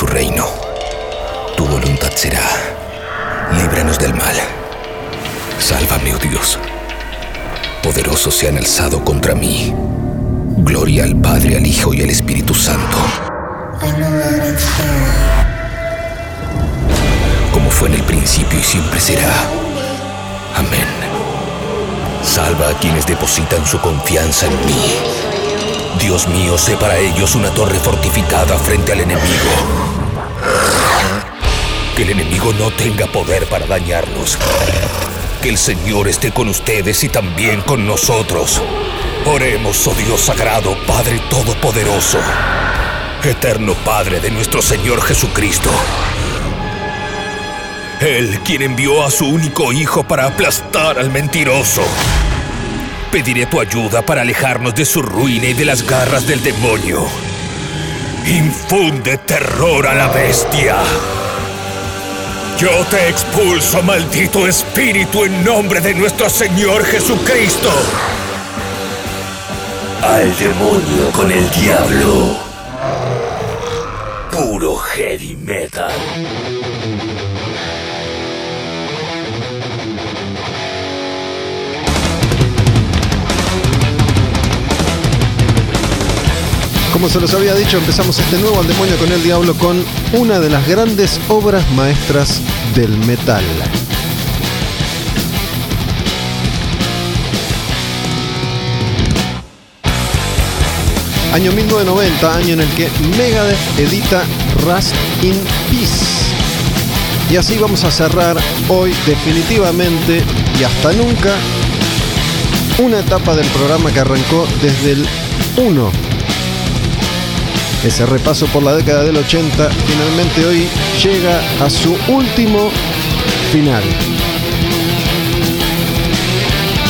tu reino. Tu voluntad será. Líbranos del mal. Sálvame, oh Dios. Poderosos se han alzado contra mí. Gloria al Padre, al Hijo y al Espíritu Santo. Como fue en el principio y siempre será. Amén. Salva a quienes depositan su confianza en mí. Dios mío, sé para ellos una torre fortificada frente al enemigo. Que el enemigo no tenga poder para dañarnos. Que el Señor esté con ustedes y también con nosotros. Oremos, oh Dios sagrado, Padre Todopoderoso, eterno Padre de nuestro Señor Jesucristo. Él quien envió a su único Hijo para aplastar al mentiroso. Pediré tu ayuda para alejarnos de su ruina y de las garras del demonio. Infunde terror a la bestia. Yo te expulso, maldito espíritu, en nombre de nuestro Señor Jesucristo. Al demonio con el diablo. Puro heavy metal. Como se los había dicho, empezamos este nuevo Al Demonio con el Diablo con una de las grandes obras maestras del metal. Año 1990, año en el que Megadeth edita Rust in Peace. Y así vamos a cerrar hoy definitivamente y hasta nunca una etapa del programa que arrancó desde el 1 ese repaso por la década del 80 finalmente hoy llega a su último final.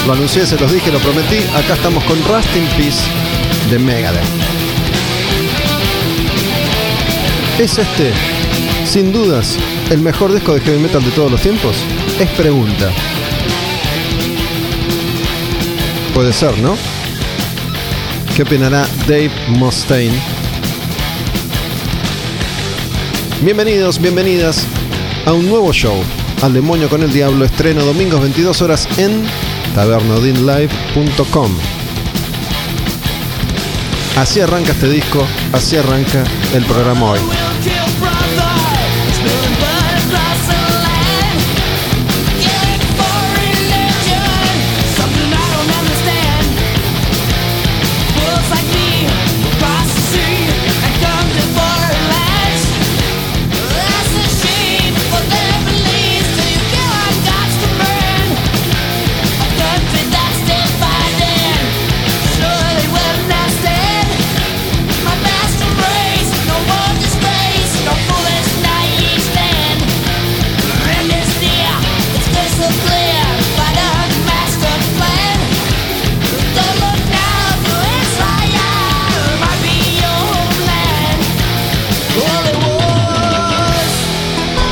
Lo anuncié, se los dije, lo prometí. Acá estamos con Rust in Peace de Megadeth. ¿Es este, sin dudas, el mejor disco de heavy metal de todos los tiempos? Es pregunta. Puede ser, ¿no? ¿Qué opinará Dave Mustaine? Bienvenidos, bienvenidas a un nuevo show, Al Demonio con el Diablo, estreno domingos 22 horas en tabernodinlive.com. Así arranca este disco, así arranca el programa hoy.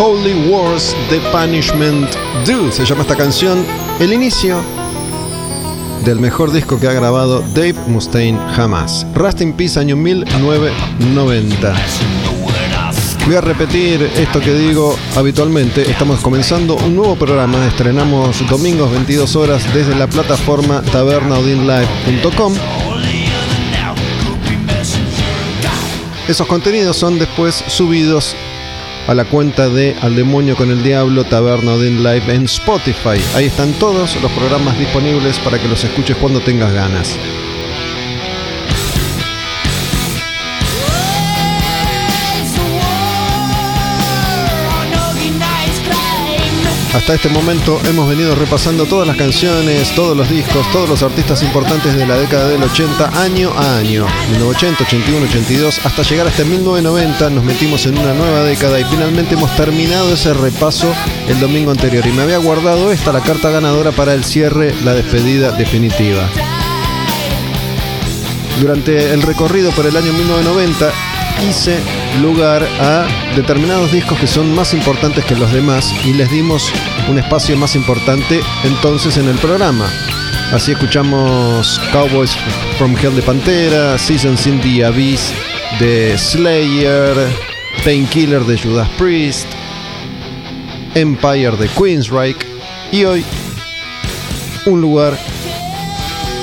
Holy Wars The Punishment Do se llama esta canción, el inicio del mejor disco que ha grabado Dave Mustaine jamás. Rust in Peace año 1990. Voy a repetir esto que digo habitualmente. Estamos comenzando un nuevo programa. Estrenamos domingos 22 horas desde la plataforma tabernaudinlive.com. Esos contenidos son después subidos a la cuenta de Al Demonio con el Diablo Taberna Odin Live en Spotify. Ahí están todos los programas disponibles para que los escuches cuando tengas ganas. Hasta este momento hemos venido repasando todas las canciones, todos los discos, todos los artistas importantes de la década del 80, año a año. 1980, 81, 82, hasta llegar hasta 1990 nos metimos en una nueva década y finalmente hemos terminado ese repaso el domingo anterior. Y me había guardado esta, la carta ganadora para el cierre, la despedida definitiva. Durante el recorrido por el año 1990 hice lugar a determinados discos que son más importantes que los demás y les dimos un espacio más importante entonces en el programa. Así escuchamos Cowboys from Hell de Pantera, Seasons in the Abyss de Slayer, Painkiller de Judas Priest, Empire de Queensryche y hoy un lugar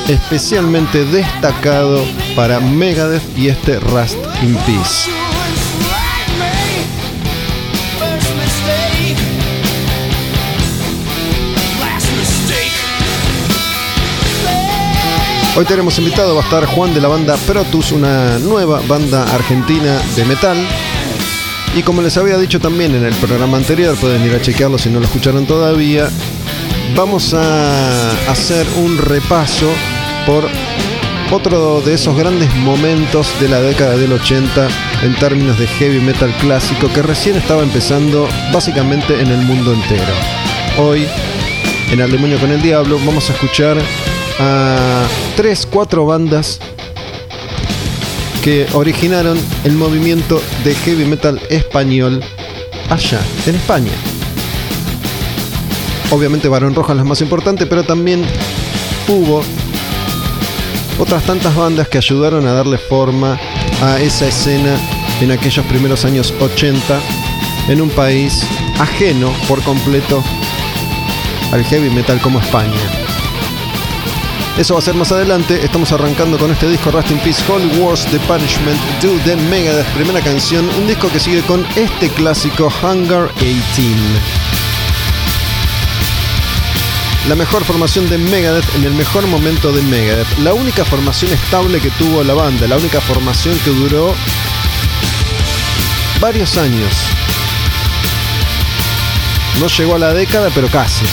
especialmente destacado para Megadeth y este Rust in Peace. Hoy tenemos invitado, va a estar Juan de la banda Protus, una nueva banda argentina de metal. Y como les había dicho también en el programa anterior, pueden ir a chequearlo si no lo escucharon todavía, vamos a hacer un repaso por otro de esos grandes momentos de la década del 80 en términos de heavy metal clásico que recién estaba empezando básicamente en el mundo entero. Hoy, en Al Demonio con el Diablo, vamos a escuchar a tres, cuatro bandas que originaron el movimiento de heavy metal español allá, en España. Obviamente Barón Roja es la más importante, pero también hubo otras tantas bandas que ayudaron a darle forma a esa escena en aquellos primeros años 80 en un país ajeno por completo al heavy metal como España. Eso va a ser más adelante. Estamos arrancando con este disco Rust in Peace, Holy Wars, The Punishment, Do The Megadeth, primera canción. Un disco que sigue con este clásico Hunger 18. La mejor formación de Megadeth en el mejor momento de Megadeth. La única formación estable que tuvo la banda. La única formación que duró varios años. No llegó a la década, pero casi.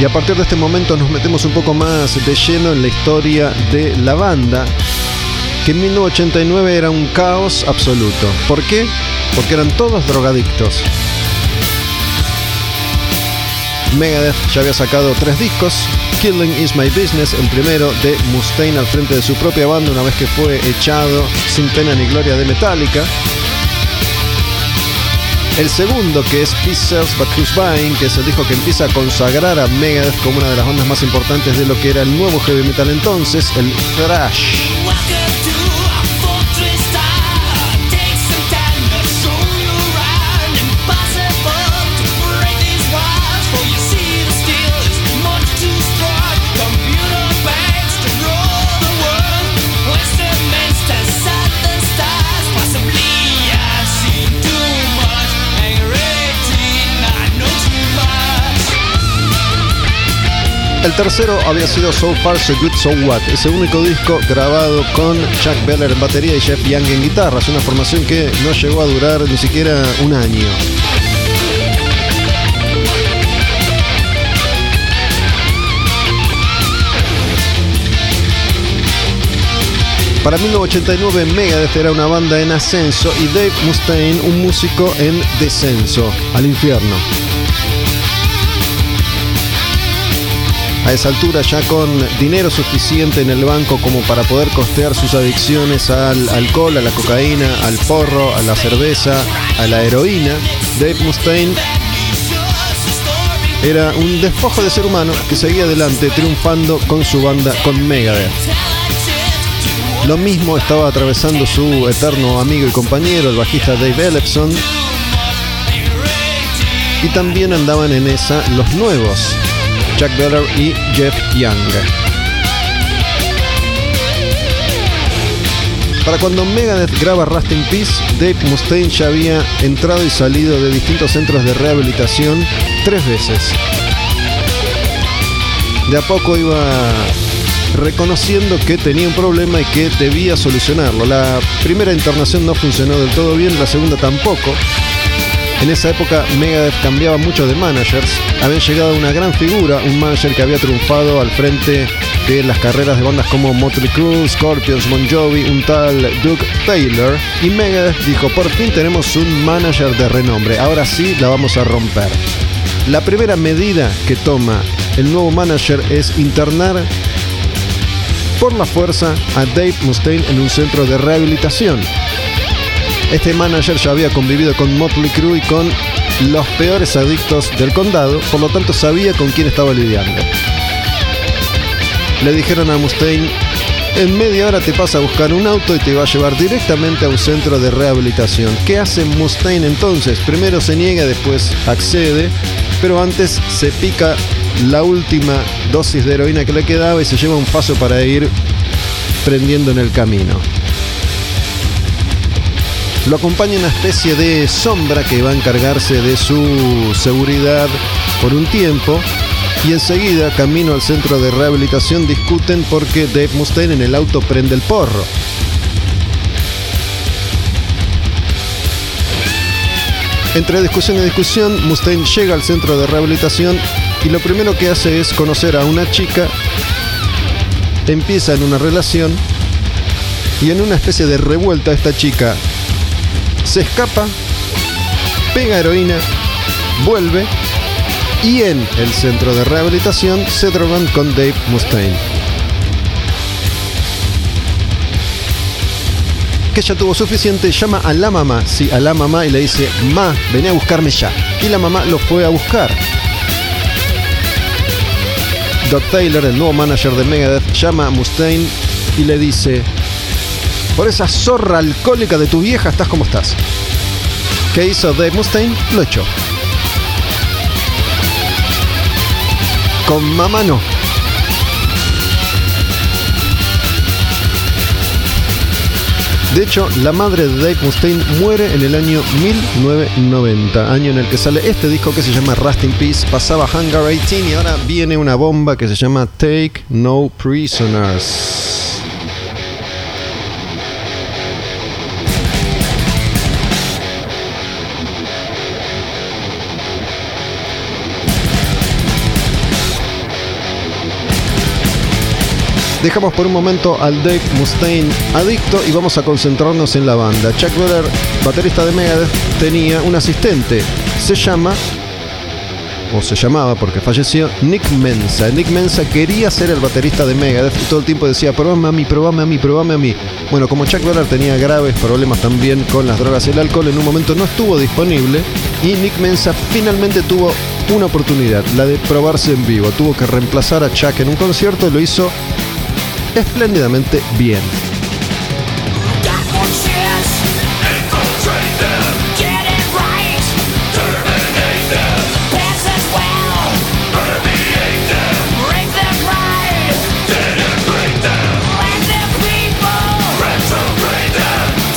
Y a partir de este momento nos metemos un poco más de lleno en la historia de la banda, que en 1989 era un caos absoluto. ¿Por qué? Porque eran todos drogadictos. Megadeth ya había sacado tres discos. Killing is My Business, el primero de Mustaine al frente de su propia banda una vez que fue echado sin pena ni gloria de Metallica. El segundo, que es Sells But Who's Buying, que es el disco que empieza a consagrar a Megadeth como una de las bandas más importantes de lo que era el nuevo heavy metal entonces, el thrash. El tercero había sido So Far So Good So What, ese único disco grabado con Chuck Beller en batería y Jeff Young en guitarras, una formación que no llegó a durar ni siquiera un año. Para 1989 Megadeth era una banda en ascenso y Dave Mustaine un músico en descenso, al infierno. A esa altura ya con dinero suficiente en el banco como para poder costear sus adicciones al alcohol, a la cocaína, al porro, a la cerveza, a la heroína, Dave Mustaine era un despojo de ser humano que seguía adelante triunfando con su banda con Megadeth. Lo mismo estaba atravesando su eterno amigo y compañero, el bajista Dave Ellefson. Y también andaban en esa los nuevos, Chuck Beller y Jeff Young. Para cuando Megadeth graba Rust in Peace, Dave Mustaine ya había entrado y salido de distintos centros de rehabilitación tres veces. De a poco iba reconociendo que tenía un problema y que debía solucionarlo. La primera internación no funcionó del todo bien, la segunda tampoco. En esa época Megadeth cambiaba mucho de managers. Había llegado una gran figura, un manager que había triunfado al frente de las carreras de bandas como Motley Crue, Scorpions, Bon Jovi, un tal Doug Taylor. Y Megadeth dijo, por fin tenemos un manager de renombre, ahora sí la vamos a romper. La primera medida que toma el nuevo manager es internar por la fuerza a Dave Mustaine en un centro de rehabilitación. Este manager ya había convivido con Motley Crue y con los peores adictos del condado, por lo tanto sabía con quién estaba lidiando. le dijeron a Mustaine, en media hora te pasa a buscar un auto y te va a llevar directamente a un centro de rehabilitación. ¿Qué hace Mustaine entonces? Primero se niega, después accede, pero antes se pica la última dosis de heroína que le quedaba y se lleva un paso para ir prendiendo en el camino. Lo acompaña una especie de sombra que va a encargarse de su seguridad por un tiempo y enseguida, camino al centro de rehabilitación, discuten porque Dave Mustaine en el auto prende el porro. Entre discusión y discusión, Mustaine llega al centro de rehabilitación y lo primero que hace es conocer a una chica, empieza en una relación y en una especie de revuelta esta chica se escapa, pega heroína, vuelve y en el centro de rehabilitación se drogan con Dave Mustaine. Que ya tuvo suficiente, llama a la mamá, sí, a la mamá y le dice, ma, vení a buscarme ya. Y la mamá lo fue a buscar. Doc Taylor, el nuevo manager de Megadeth, llama a Mustaine y le dice, por esa zorra alcohólica de tu vieja estás como estás. ¿Qué hizo Dave Mustaine? Lo echó. Con mamá no. De hecho, la madre de Dave Mustaine muere en el año 1990, año en el que sale este disco que se llama Rust in Peace, pasaba Hangar 18 y ahora viene una bomba que se llama Take No Prisoners. Dejamos por un momento al Dave Mustaine adicto y vamos a concentrarnos en la banda. Chuck Weller, baterista de Megadeth, tenía un asistente. Se llama o se llamaba porque falleció, Nick Mensa. Nick Mensa quería ser el baterista de Megadeth y todo el tiempo decía, probame a mí, probame a mí, probame a mí. Bueno, como Chuck Weller tenía graves problemas también con las drogas y el alcohol, en un momento no estuvo disponible y Nick Mensa finalmente tuvo una oportunidad, la de probarse en vivo. Tuvo que reemplazar a Chuck en un concierto y lo hizo espléndidamente bien.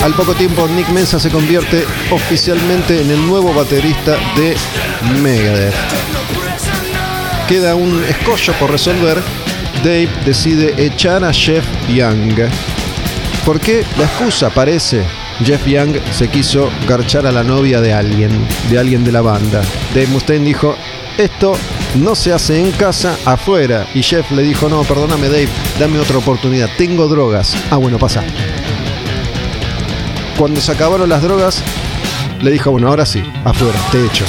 Al poco tiempo Nick Mensa se convierte oficialmente en el nuevo baterista de Megadeth. Queda un escollo por resolver Dave decide echar a Jeff Young. ¿Por qué? La excusa parece. Jeff Young se quiso garchar a la novia de alguien, de alguien de la banda. Dave Mustaine dijo, esto no se hace en casa, afuera. Y Jeff le dijo, no, perdóname Dave, dame otra oportunidad, tengo drogas. Ah, bueno, pasa. Cuando se acabaron las drogas, le dijo, bueno, ahora sí, afuera, te echo.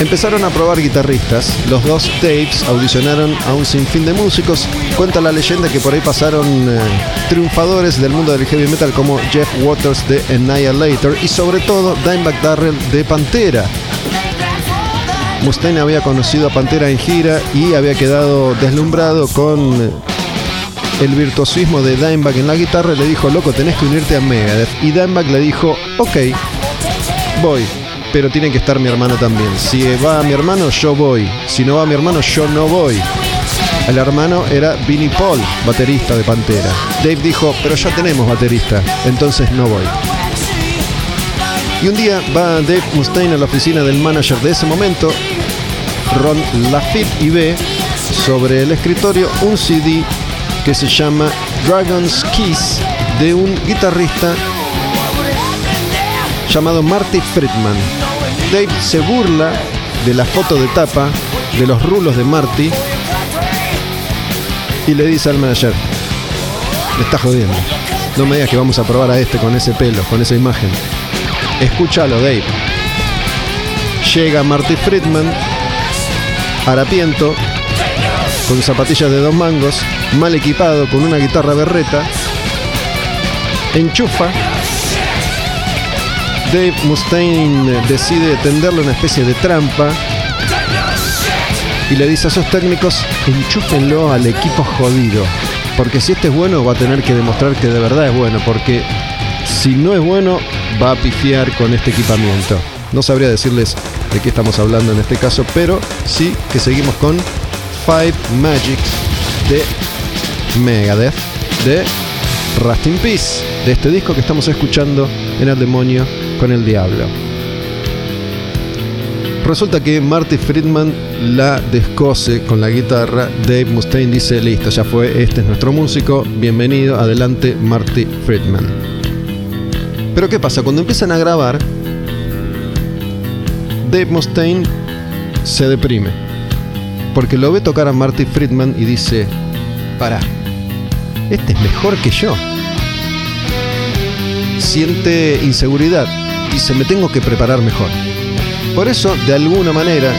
Empezaron a probar guitarristas. Los dos tapes audicionaron a un sinfín de músicos. Cuenta la leyenda que por ahí pasaron eh, triunfadores del mundo del heavy metal como Jeff Waters de Annihilator y sobre todo Dimebag Darrell de Pantera. Mustaine había conocido a Pantera en gira y había quedado deslumbrado con eh, el virtuosismo de Dimebag en la guitarra. Le dijo, loco, tenés que unirte a Megadeth. Y Dimebag le dijo, ok, voy pero tiene que estar mi hermano también. Si va mi hermano, yo voy. Si no va mi hermano, yo no voy. El hermano era Vinnie Paul, baterista de Pantera. Dave dijo, pero ya tenemos baterista, entonces no voy. Y un día va Dave Mustaine a la oficina del manager de ese momento, Ron Lafitte, y ve sobre el escritorio un CD que se llama Dragon's Kiss de un guitarrista llamado Marty Friedman. Dave se burla de la foto de tapa, de los rulos de Marty, y le dice al manager, me está jodiendo. No me digas que vamos a probar a este con ese pelo, con esa imagen. Escúchalo, Dave. Llega Marty Friedman, harapiento, con zapatillas de dos mangos, mal equipado, con una guitarra berreta, enchufa Dave Mustaine decide tenderle una especie de trampa y le dice a esos técnicos, enchúfenlo al equipo jodido. Porque si este es bueno, va a tener que demostrar que de verdad es bueno. Porque si no es bueno, va a pifiar con este equipamiento. No sabría decirles de qué estamos hablando en este caso, pero sí que seguimos con Five Magics de Megadeth de Rust in Peace, de este disco que estamos escuchando en El Demonio con el Diablo. Resulta que Marty Friedman la descose con la guitarra. Dave Mustaine dice: Listo, ya fue, este es nuestro músico. Bienvenido, adelante, Marty Friedman. Pero ¿qué pasa? Cuando empiezan a grabar, Dave Mustaine se deprime. Porque lo ve tocar a Marty Friedman y dice: Para, este es mejor que yo. Siente inseguridad. Dice: Me tengo que preparar mejor. Por eso, de alguna manera,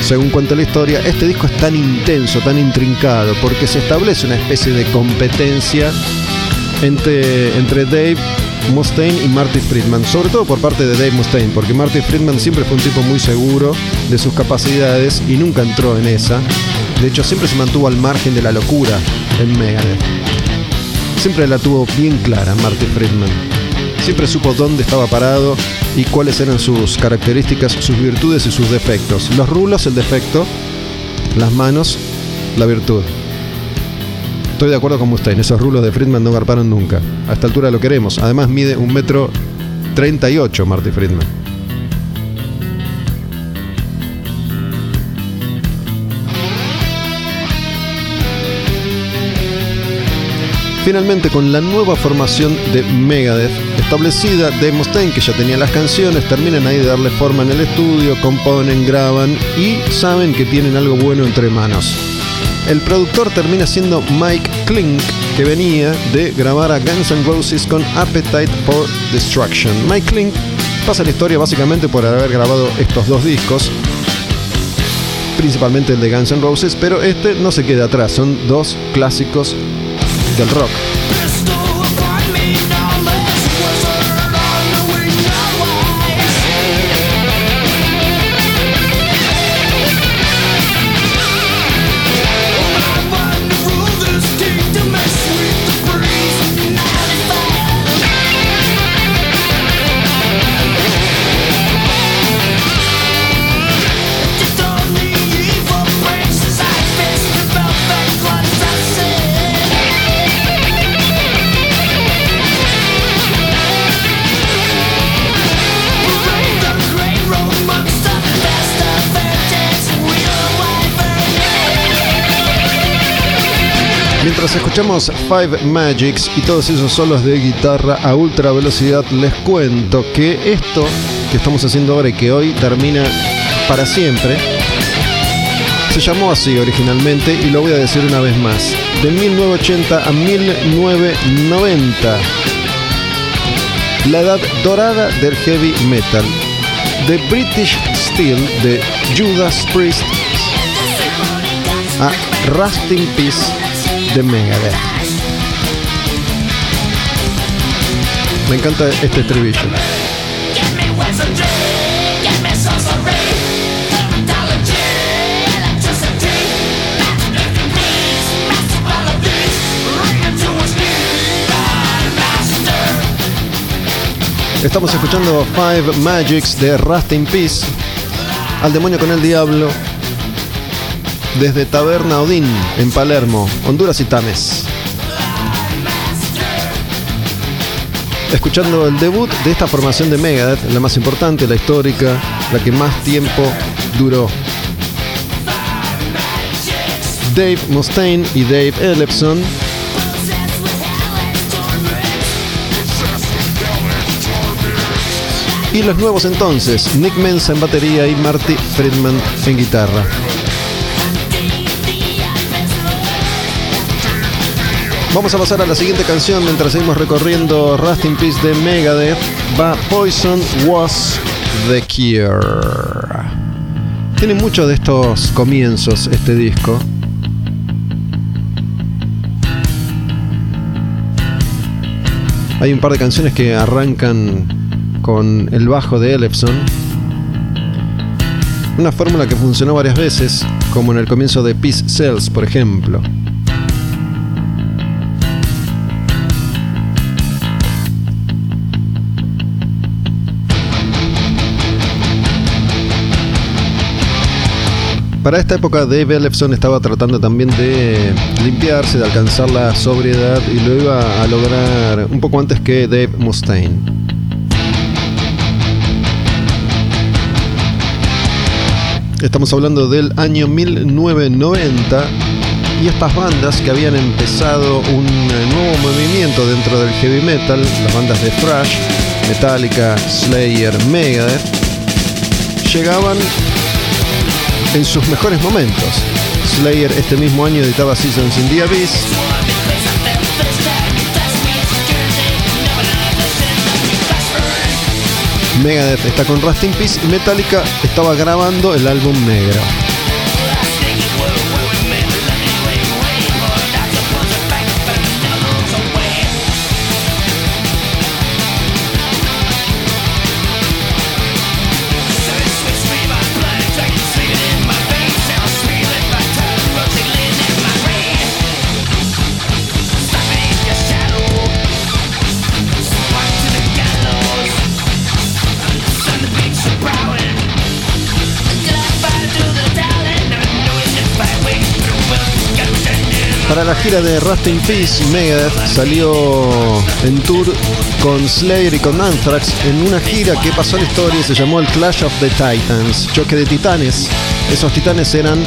según cuenta la historia, este disco es tan intenso, tan intrincado, porque se establece una especie de competencia entre, entre Dave Mustaine y Marty Friedman, sobre todo por parte de Dave Mustaine, porque Marty Friedman siempre fue un tipo muy seguro de sus capacidades y nunca entró en esa. De hecho, siempre se mantuvo al margen de la locura en Megadeth. Siempre la tuvo bien clara Marty Friedman. Siempre supo dónde estaba parado y cuáles eran sus características, sus virtudes y sus defectos. Los rulos, el defecto, las manos, la virtud. Estoy de acuerdo con usted, en esos rulos de Friedman no garparon nunca. A esta altura lo queremos. Además mide un metro 38 Marty Friedman. Finalmente, con la nueva formación de Megadeth establecida, de Mustaine, que ya tenía las canciones, terminan ahí de darle forma en el estudio, componen, graban y saben que tienen algo bueno entre manos. El productor termina siendo Mike Klink, que venía de grabar a Guns N' Roses con Appetite for Destruction. Mike Klink pasa la historia básicamente por haber grabado estos dos discos, principalmente el de Guns N' Roses, pero este no se queda atrás, son dos clásicos del rock. Mientras escuchamos Five Magics y todos esos solos de guitarra a ultra velocidad, les cuento que esto que estamos haciendo ahora y que hoy termina para siempre, se llamó así originalmente y lo voy a decir una vez más. De 1980 a 1990, la edad dorada del heavy metal. The British Steel de Judas Priest a Rusting Peace de Megadeth. Me encanta este estribillo. Estamos escuchando Five Magics de Rust in Peace, al demonio con el diablo, desde Taberna Odín, en Palermo, Honduras y Tames. Escuchando el debut de esta formación de Megadeth, la más importante, la histórica, la que más tiempo duró. Dave Mustaine y Dave Ellefson Y los nuevos entonces, Nick Mensa en batería y Marty Friedman en guitarra. Vamos a pasar a la siguiente canción mientras seguimos recorriendo Rust in Peace de Megadeth. Va Poison Was the Cure. Tiene muchos de estos comienzos este disco. Hay un par de canciones que arrancan con el bajo de Ellefson. Una fórmula que funcionó varias veces como en el comienzo de Peace Cells, por ejemplo. Para esta época Dave Ellefson estaba tratando también de limpiarse, de alcanzar la sobriedad y lo iba a lograr un poco antes que Dave Mustaine. Estamos hablando del año 1990 y estas bandas que habían empezado un nuevo movimiento dentro del heavy metal, las bandas de thrash, Metallica, Slayer, Megadeth, llegaban en sus mejores momentos. Slayer este mismo año editaba Seasons in the Abyss. Megadeth está con Rust in Peace y Metallica estaba grabando el álbum negro. Para la gira de Rust in Peace, Megadeth salió en tour con Slayer y con Anthrax en una gira que pasó a la historia y se llamó el Clash of the Titans, choque de titanes. Esos titanes eran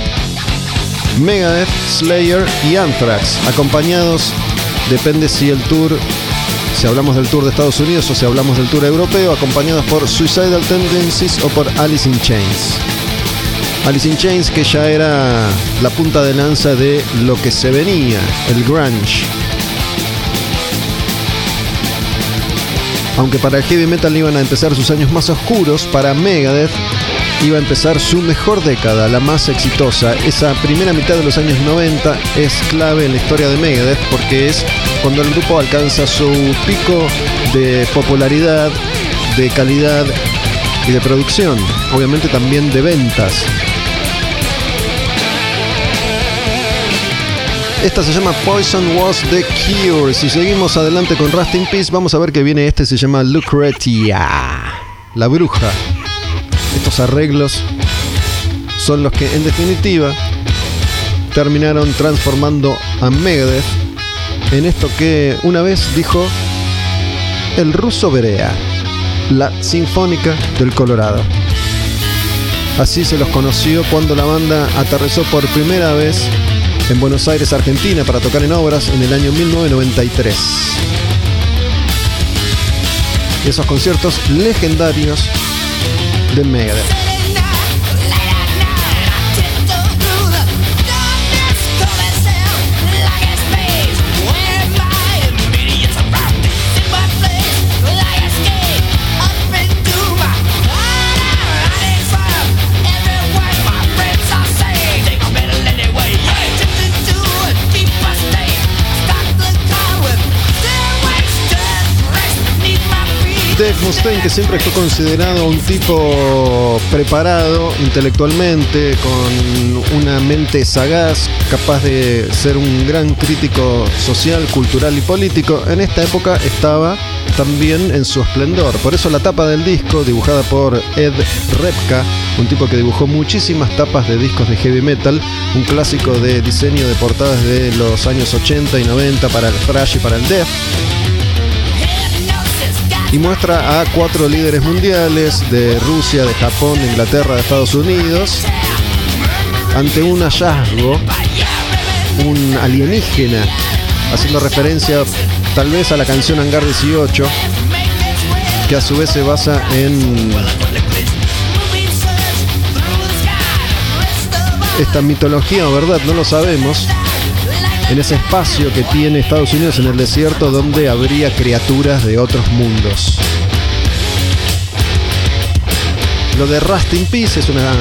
Megadeth, Slayer y Anthrax, acompañados, depende si el tour, si hablamos del tour de Estados Unidos o si hablamos del tour europeo, acompañados por Suicidal Tendencies o por Alice in Chains. Alice in Chains que ya era la punta de lanza de lo que se venía, el grunge. Aunque para el heavy metal iban a empezar sus años más oscuros, para Megadeth iba a empezar su mejor década, la más exitosa. Esa primera mitad de los años 90 es clave en la historia de Megadeth porque es cuando el grupo alcanza su pico de popularidad, de calidad y de producción, obviamente también de ventas. Esta se llama Poison Was the Cure. Si seguimos adelante con Rust in Peace, vamos a ver que viene este, se llama Lucretia, la bruja. Estos arreglos son los que en definitiva terminaron transformando a Megadeth en esto que una vez dijo el ruso Berea, la Sinfónica del Colorado. Así se los conoció cuando la banda aterrizó por primera vez en Buenos Aires, Argentina, para tocar en obras en el año 1993. Esos conciertos legendarios de Megadeth. Dave Mustaine, que siempre fue considerado un tipo preparado intelectualmente, con una mente sagaz, capaz de ser un gran crítico social, cultural y político, en esta época estaba también en su esplendor. Por eso la tapa del disco, dibujada por Ed Repka, un tipo que dibujó muchísimas tapas de discos de heavy metal, un clásico de diseño de portadas de los años 80 y 90 para el thrash y para el death y muestra a cuatro líderes mundiales de Rusia, de Japón, de Inglaterra, de Estados Unidos ante un hallazgo, un alienígena, haciendo referencia tal vez a la canción Hangar 18, que a su vez se basa en esta mitología verdad, no lo sabemos, en ese espacio que tiene Estados Unidos en el desierto donde habría criaturas de otros mundos. Lo de Rust in Peace es una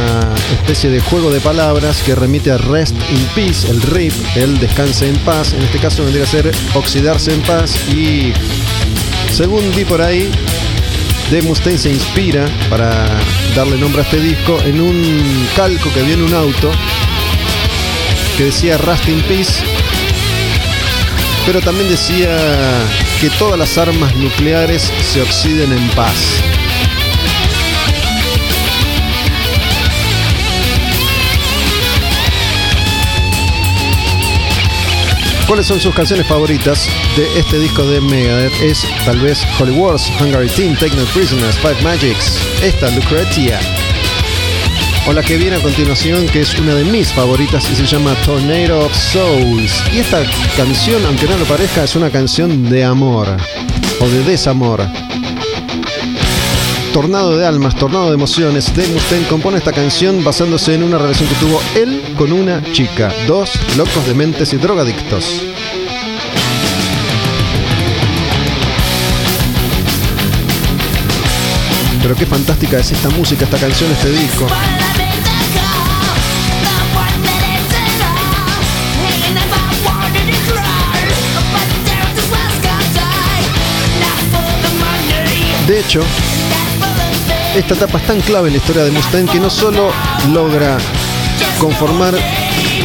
especie de juego de palabras que remite a Rest in Peace, el RIP, el descanse en paz. En este caso vendría a ser oxidarse en paz y según vi por ahí, Dave Mustaine se inspira para darle nombre a este disco en un calco que viene un auto que decía Rust in Peace, pero también decía que todas las armas nucleares se oxiden en paz. ¿Cuáles son sus canciones favoritas de este disco de Megadeth? Es tal vez Holy Wars, Hungary Team, Take No Prisoners, Five Magics, esta Lucretia. O la que viene a continuación, que es una de mis favoritas y se llama Tornado of Souls. Y esta canción, aunque no lo parezca, es una canción de amor o de desamor. Tornado de almas, tornado de emociones, Dave Mustaine compone esta canción basándose en una relación que tuvo él con una chica, dos locos de mentes y drogadictos. Pero qué fantástica es esta música, esta canción, este disco. De hecho, esta etapa es tan clave en la historia de Mustaine que no solo logra conformar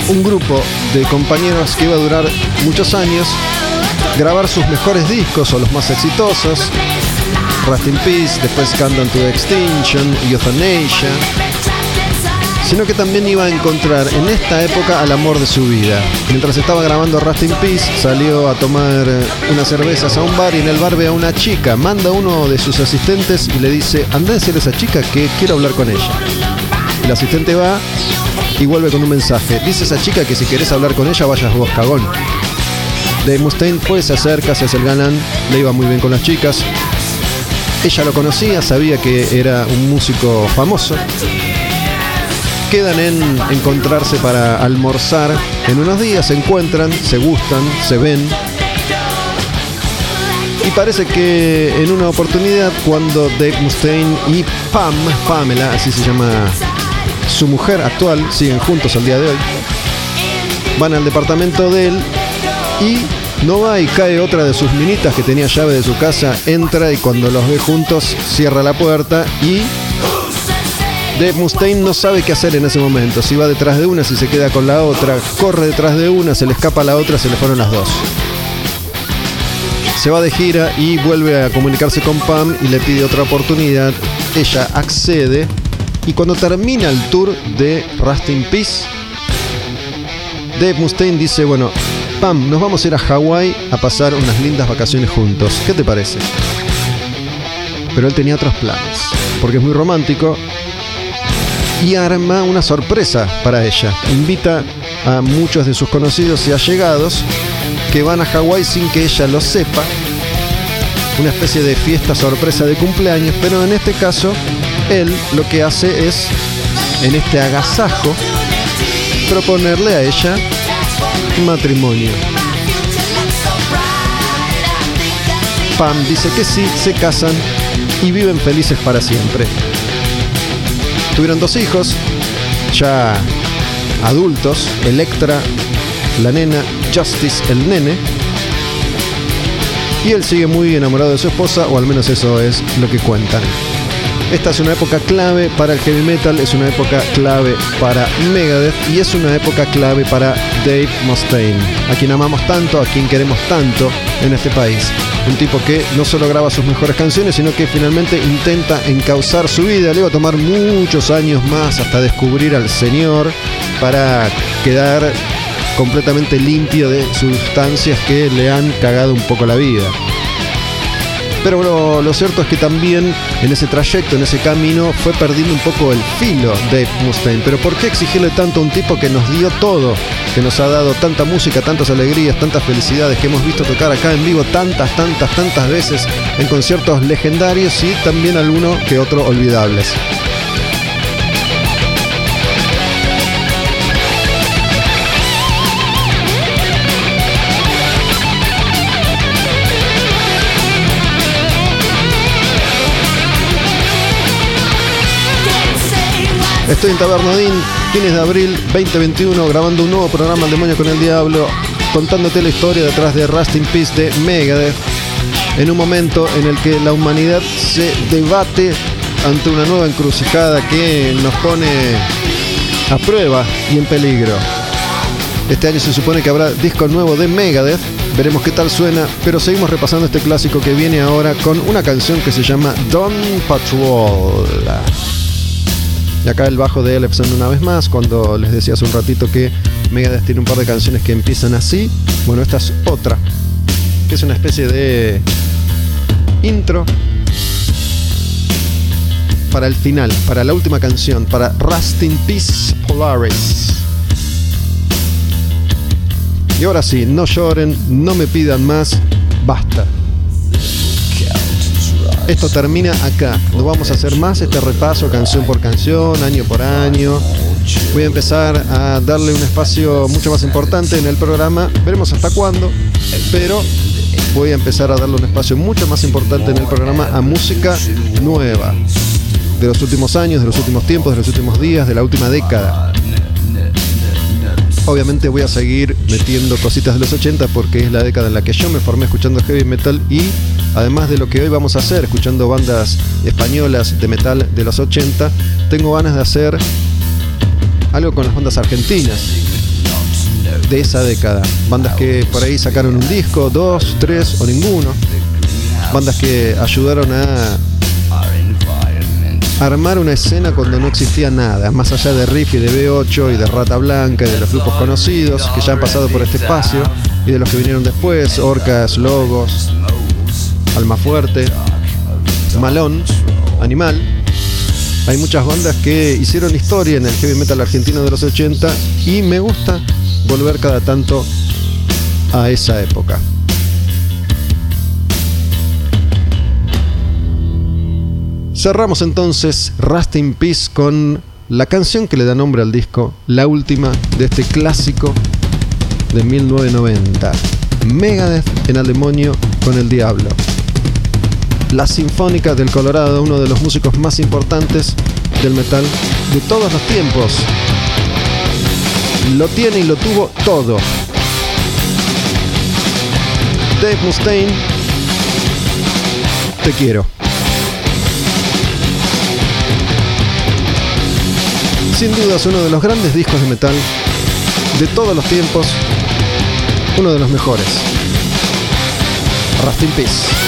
un grupo de compañeros que iba a durar muchos años, grabar sus mejores discos o los más exitosos, Rust in Peace, después Countdown to Extinction, Euthanasia, sino que también iba a encontrar en esta época al amor de su vida. Mientras estaba grabando Rust in Peace, salió a tomar unas cervezas a un bar y en el bar ve a una chica, manda a uno de sus asistentes y le dice, anda a decirle a esa chica que quiero hablar con ella. El asistente va y vuelve con un mensaje. Dice esa chica que si querés hablar con ella vayas vos cagón. De Mustaine pues se acerca, se hace el galán, le iba muy bien con las chicas. Ella lo conocía, sabía que era un músico famoso quedan en encontrarse para almorzar. En unos días se encuentran, se gustan, se ven. Y parece que en una oportunidad cuando Dave Mustaine y Pam, Pamela, así se llama su mujer actual, siguen juntos al día de hoy, van al departamento de él y no va y cae otra de sus minitas que tenía llave de su casa, entra y cuando los ve juntos cierra la puerta y Dave Mustaine no sabe qué hacer en ese momento. Si va detrás de una, si se queda con la otra, corre detrás de una, se le escapa la otra, se le fueron las dos. Se va de gira y vuelve a comunicarse con Pam y le pide otra oportunidad. Ella accede y cuando termina el tour de Rust in Peace, Dave Mustaine dice, bueno, Pam, nos vamos a ir a Hawái a pasar unas lindas vacaciones juntos. ¿Qué te parece? Pero él tenía otros planes, porque es muy romántico y arma una sorpresa para ella. Invita a muchos de sus conocidos y allegados que van a Hawái sin que ella lo sepa. Una especie de fiesta sorpresa de cumpleaños, pero en este caso él lo que hace es, en este agasajo, proponerle a ella matrimonio. Pam dice que sí, se casan y viven felices para siempre. Tuvieron dos hijos, ya adultos, Electra, la nena, Justice, el nene. Y él sigue muy enamorado de su esposa, o al menos eso es lo que cuentan. Esta es una época clave para el heavy metal, es una época clave para Megadeth y es una época clave para Dave Mustaine, a quien amamos tanto, a quien queremos tanto en este país. Un tipo que no solo graba sus mejores canciones, sino que finalmente intenta encauzar su vida. Le va a tomar muchos años más hasta descubrir al Señor para quedar completamente limpio de sustancias que le han cagado un poco la vida. Pero lo, cierto es que también en ese trayecto, en ese camino, fue perdiendo un poco el filo de Mustaine. Pero ¿por qué exigirle tanto a un tipo que nos dio todo? Que nos ha dado tanta música, tantas alegrías, tantas felicidades, que hemos visto tocar acá en vivo tantas, tantas, tantas veces en conciertos legendarios y también alguno que otro olvidables. Estoy en Tabernodín, fines de abril 2021, grabando un nuevo programa El Demonio con el Diablo, contándote la historia detrás de Rust in Peace de Megadeth, en un momento en el que la humanidad se debate ante una nueva encrucijada que nos pone a prueba y en peligro. Este año se supone que habrá disco nuevo de Megadeth. Veremos qué tal suena, pero seguimos repasando este clásico que viene ahora con una canción que se llama Don Patrol. Y acá el bajo de Ellefson una vez más, cuando les decía hace un ratito que Megadeth tiene un par de canciones que empiezan así. Bueno, esta es otra, que es una especie de intro para el final, para la última canción, para Rust in Peace Polaris. Y ahora sí, no lloren, no me pidan más, basta. Esto termina acá. No vamos a hacer más este repaso canción por canción, año por año. Voy a empezar a darle un espacio mucho más importante en el programa. Veremos hasta cuándo, pero voy a empezar a darle un espacio mucho más importante en el programa a música nueva. De los últimos años, de los últimos tiempos, de los últimos días, de la última década. Obviamente voy a seguir metiendo cositas de los 80 porque es la década en la que yo me formé escuchando heavy metal y además de lo que hoy vamos a hacer, escuchando bandas españolas de metal de los 80, tengo ganas de hacer algo con las bandas argentinas de esa década. Bandas que por ahí sacaron un disco, dos, tres o ninguno. Bandas que ayudaron a armar una escena cuando no existía nada, más allá de Riff y de B8 y de Rata Blanca y de los grupos conocidos que ya han pasado por este espacio y de los que vinieron después, Orcas, Logos, Alma Fuerte, Malón, Animal. Hay muchas bandas que hicieron historia en el heavy metal argentino de los 80 y me gusta volver cada tanto a esa época. Cerramos entonces Rust in Peace con la canción que le da nombre al disco, la última de este clásico de 1990. Megadeth en el demonio con el diablo. La Sinfónica del Colorado, uno de los músicos más importantes del metal de todos los tiempos. Lo tiene y lo tuvo todo. Dave Mustaine, te quiero. Sin duda es uno de los grandes discos de metal de todos los tiempos, uno de los mejores. Rust Peace.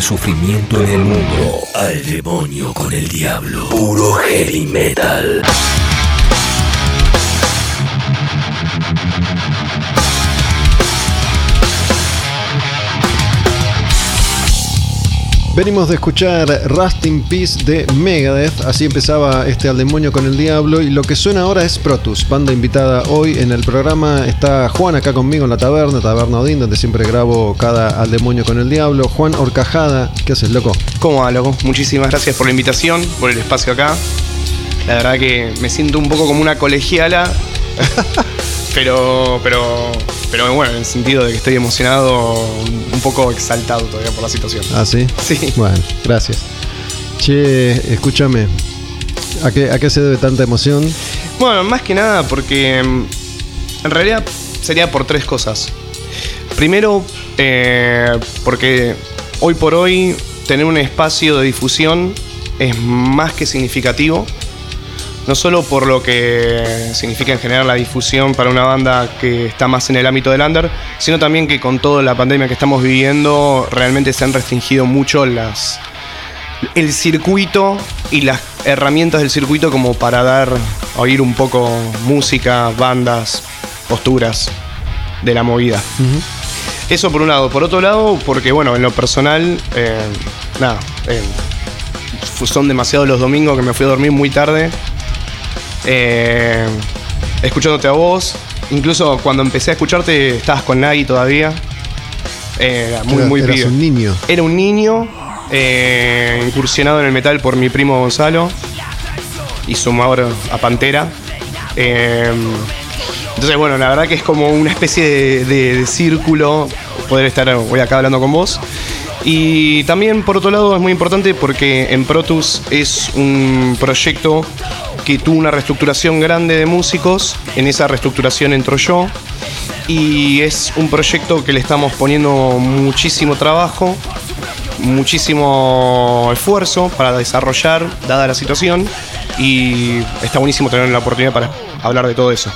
Sufrimiento en el mundo. Al demonio con el diablo. Puro heavy metal. Venimos de escuchar Rust in Peace de Megadeth, así empezaba este Al Demonio con el Diablo y lo que suena ahora es Protus, banda invitada hoy en el programa. Está Juan acá conmigo en la taberna, Taberna Odín, donde siempre grabo cada Al Demonio con el Diablo. Juan Orcajada, ¿qué haces, loco? ¿Cómo va, loco? Muchísimas gracias por la invitación, por el espacio acá. La verdad que me siento un poco como una colegiala, pero, pero pero bueno, en el sentido de que estoy emocionado, un poco exaltado todavía por la situación. ¿Ah, sí? Sí. Bueno, gracias. Che, escúchame. ¿A qué, ¿A qué se debe tanta emoción? Bueno, más que nada porque mm, en realidad sería por tres cosas. Primero, eh, porque hoy por hoy tener un espacio de difusión es más que significativo no solo por lo que significa en general la difusión para una banda que está más en el ámbito del under, sino también que con toda la pandemia que estamos viviendo realmente se han restringido mucho las el circuito y las herramientas del circuito como para dar oír un poco música, bandas, posturas de la movida. Eso por un lado. Por otro lado, porque bueno, en lo personal, eh, nada, eh, son demasiados los domingos que me fui a dormir muy tarde eh, escuchándote a vos. Incluso cuando empecé a escucharte estabas con Nagi todavía. Eh, muy, muy Eras un niño. Era un niño eh, incursionado en el metal por mi primo Gonzalo y su madre a Pantera. entonces, bueno, la verdad que es como una especie de, círculo poder estar hoy acá hablando con vos. Y también, por otro lado, es muy importante porque en Protus es un proyecto que tuvo una reestructuración grande de músicos. En esa reestructuración entro yo. Y es un proyecto que le estamos poniendo muchísimo trabajo, muchísimo esfuerzo para desarrollar, dada la situación. Y está buenísimo tener la oportunidad para hablar de todo eso.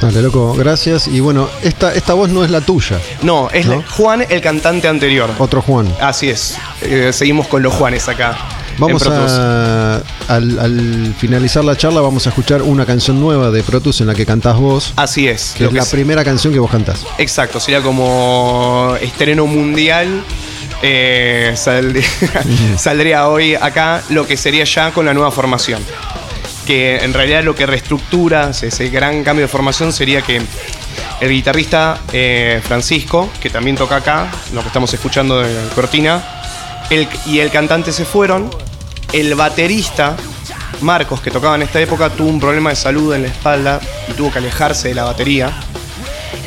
Dale, loco, gracias. Y bueno, esta, esta voz no es la tuya. No, es Juan, el cantante anterior. Otro Juan. Así es. Eh, seguimos con los Juanes acá. Vamos a, al, finalizar la charla, vamos a escuchar una canción nueva de Protus en la que cantás vos. Así es. Que es la primera canción que vos cantás. Exacto, sería como estreno mundial. Eh, saldría hoy acá lo que sería ya con la nueva formación. Que en realidad lo que reestructura ese gran cambio de formación sería que el guitarrista eh, Francisco, que también toca acá, lo que estamos escuchando de Cortina, y el cantante se fueron el baterista Marcos, que tocaba en esta época, tuvo un problema de salud en la espalda y tuvo que alejarse de la batería.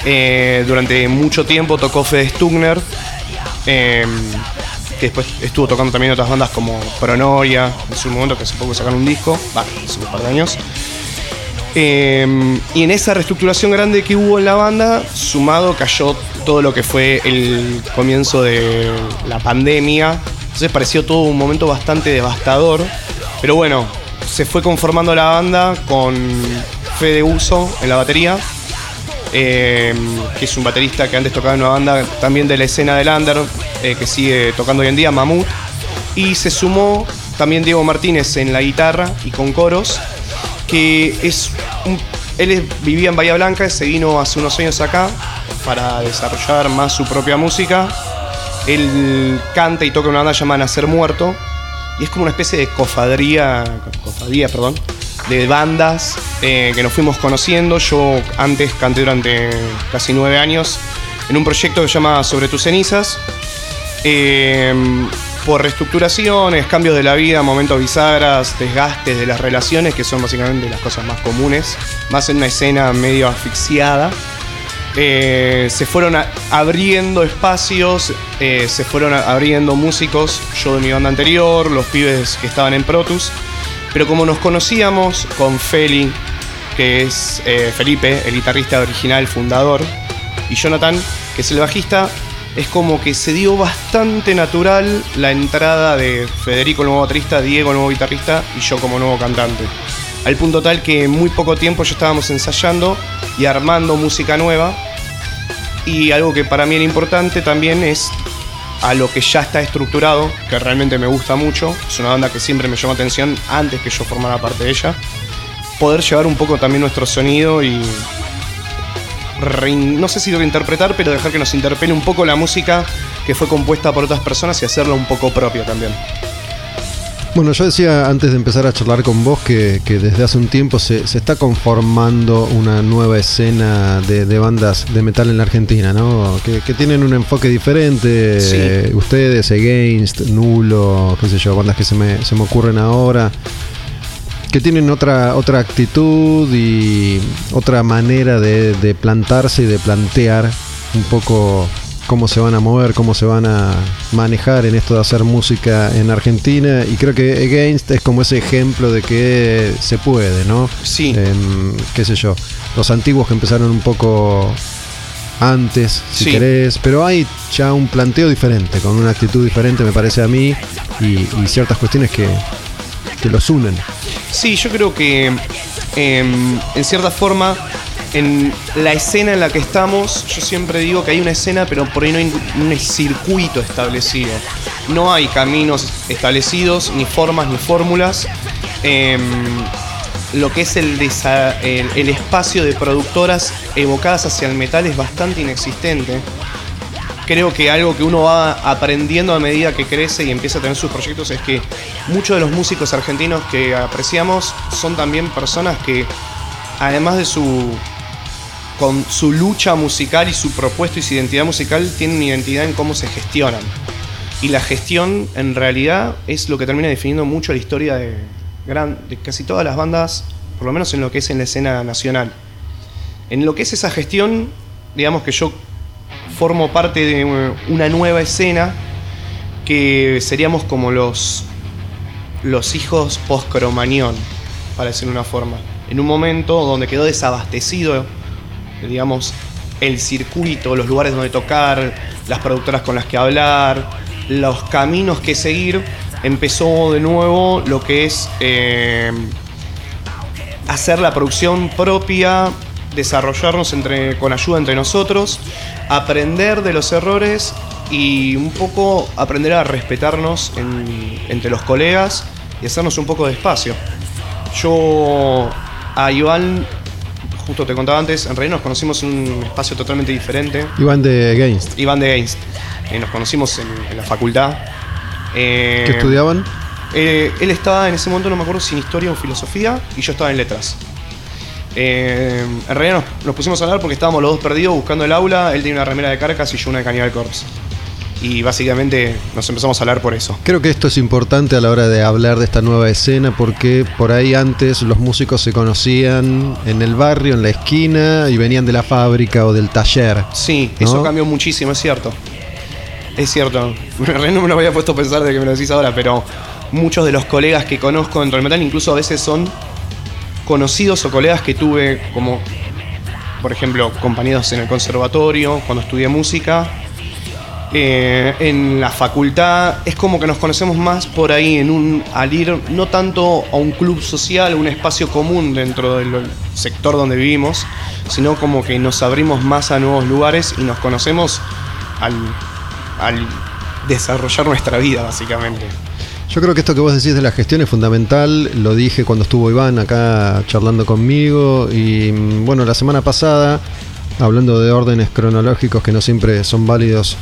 Eh, durante mucho tiempo tocó Fede Stugner, em, que después estuvo tocando también otras bandas como Pronoria, en su momento que hace poco sacaron un disco, va, hace un par de años. Em, y en esa reestructuración grande que hubo en la banda, sumado cayó todo lo que fue el comienzo de la pandemia, entonces pareció todo un momento bastante devastador. Pero bueno, se fue conformando la banda con Fede Uso en la batería, eh, que es un baterista que antes tocaba en una banda también de la escena del under, eh, que sigue tocando hoy en día, Mamut. Y se sumó también Diego Martínez en la guitarra y con coros, que es él vivía en Bahía Blanca, se vino hace unos años acá para desarrollar más su propia música él canta y toca una banda llamada Nacer Muerto. Y es como una especie de cofadría, perdón, de bandas eh, que nos fuimos conociendo. Yo antes canté durante casi nueve años en un proyecto que se llama Sobre tus cenizas. Eh, por reestructuraciones, cambios de la vida, momentos bisagras, desgastes de las relaciones, que son básicamente las cosas más comunes, más en una escena medio asfixiada. Eh, se fueron abriendo espacios, eh, se fueron abriendo músicos, yo de mi banda anterior, los pibes que estaban en Protus, pero como nos conocíamos con Feli, que es eh, Felipe, el guitarrista original, fundador, y Jonathan, que es el bajista, es como que se dio bastante natural la entrada de Federico, el nuevo baterista, Diego, el nuevo guitarrista, y yo como nuevo cantante. Al punto tal que en muy poco tiempo ya estábamos ensayando y armando música nueva. Y algo que para mí era importante también es a lo que ya está estructurado, que realmente me gusta mucho. Es una banda que siempre me llamó atención antes que yo formara parte de ella. Poder llevar un poco también nuestro sonido y no sé si reinterpretar, pero dejar que nos interpele un poco la música que fue compuesta por otras personas y hacerla un poco propia también. Bueno, yo decía antes de empezar a charlar con vos que, desde hace un tiempo se, está conformando una nueva escena de, bandas de metal en la Argentina, ¿no? Que, tienen un enfoque diferente. ustedes, Against, Nulo, qué sé yo, bandas que se me, se me ocurren ahora. Que tienen otra, otra actitud y otra manera de, de plantarse y de plantear un poco cómo se van a mover, cómo se van a manejar en esto de hacer música en Argentina. Y creo que Against es como ese ejemplo de que se puede, ¿no? Sí. qué sé yo. Los antiguos que empezaron un poco antes, si querés, pero hay ya un planteo diferente, con una actitud diferente, me parece a mí, y, ciertas cuestiones que, que, los unen. Sí, yo creo que em, en cierta forma en la escena en la que estamos, yo siempre digo que hay una escena, pero por ahí no hay un circuito establecido. No hay caminos establecidos, ni formas, ni fórmulas. Em, lo que es el, el, espacio de productoras evocadas hacia el metal es bastante inexistente. Creo que algo que uno va aprendiendo a medida que crece y empieza a tener sus proyectos es que muchos de los músicos argentinos que apreciamos son también personas que, además de su con su lucha musical y su propuesta y su identidad musical tienen una identidad en cómo se gestionan. Y la gestión en realidad es lo que termina definiendo mucho la historia de, de casi todas las bandas, por lo menos en lo que es en la escena nacional. En lo que es esa gestión, digamos que yo formo parte de una nueva escena que seríamos como los, los hijos post-cromañón, para decirlo de una forma. En un momento donde quedó desabastecido digamos, el circuito, los lugares donde tocar, las productoras con las que hablar, los caminos que seguir, empezó de nuevo lo que es eh, hacer la producción propia, desarrollarnos entre, con ayuda entre nosotros, aprender de los errores y un poco aprender a respetarnos entre los colegas y hacernos un poco de espacio. Yo a Iván justo te contaba antes, en realidad nos conocimos en un espacio totalmente diferente. Iván de Against. Iván de Against. Eh, nos conocimos en, la facultad. Eh, ¿Qué estudiaban? Eh, él estaba en ese momento, no me acuerdo si en historia o filosofía, y yo estaba en letras. en realidad nos, pusimos a hablar porque estábamos los dos perdidos buscando el aula. Él tenía una remera de carcas y yo una de Cannibal Corpse y básicamente nos empezamos a hablar por eso. Creo que esto es importante a la hora de hablar de esta nueva escena porque por ahí antes los músicos se conocían en el barrio, en la esquina y venían de la fábrica o del taller. Sí, eso cambió muchísimo, es cierto. Es cierto. no me lo había puesto a pensar de que me lo decís ahora, pero muchos de los colegas que conozco dentro del metal incluso a veces son conocidos o colegas que tuve como, por ejemplo, compañeros en el conservatorio, cuando estudié música, eh, en la facultad es como que nos conocemos más por ahí en un al ir no tanto a un club social, un espacio común dentro del sector donde vivimos, sino como que nos abrimos más a nuevos lugares y nos conocemos al, desarrollar nuestra vida básicamente. Yo creo que esto que vos decís de la gestión es fundamental, lo dije cuando estuvo Iván acá charlando conmigo y mm, bueno, la semana pasada, hablando de órdenes cronológicos que no siempre son válidos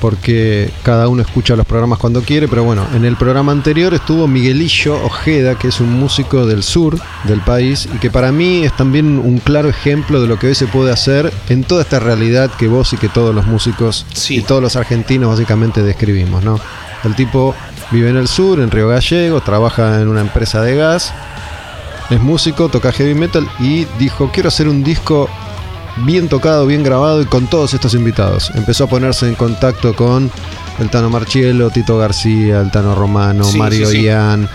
porque cada uno escucha los programas cuando quiere, pero bueno, en el programa anterior estuvo Miguelillo Ojeda, que es un músico del sur del país y que para mí es también un claro ejemplo de lo que hoy se puede hacer en toda esta realidad que vos y que todos los músicos y todos los argentinos básicamente describimos, ¿no? El tipo vive en el sur, en Río Gallegos, trabaja en una empresa de gas, es músico, toca heavy metal y dijo, quiero hacer un disco bien tocado, bien grabado y con todos estos invitados. Empezó a ponerse en contacto con el Tano Marchielo, Tito García, el Tano Romano, Mario Ian.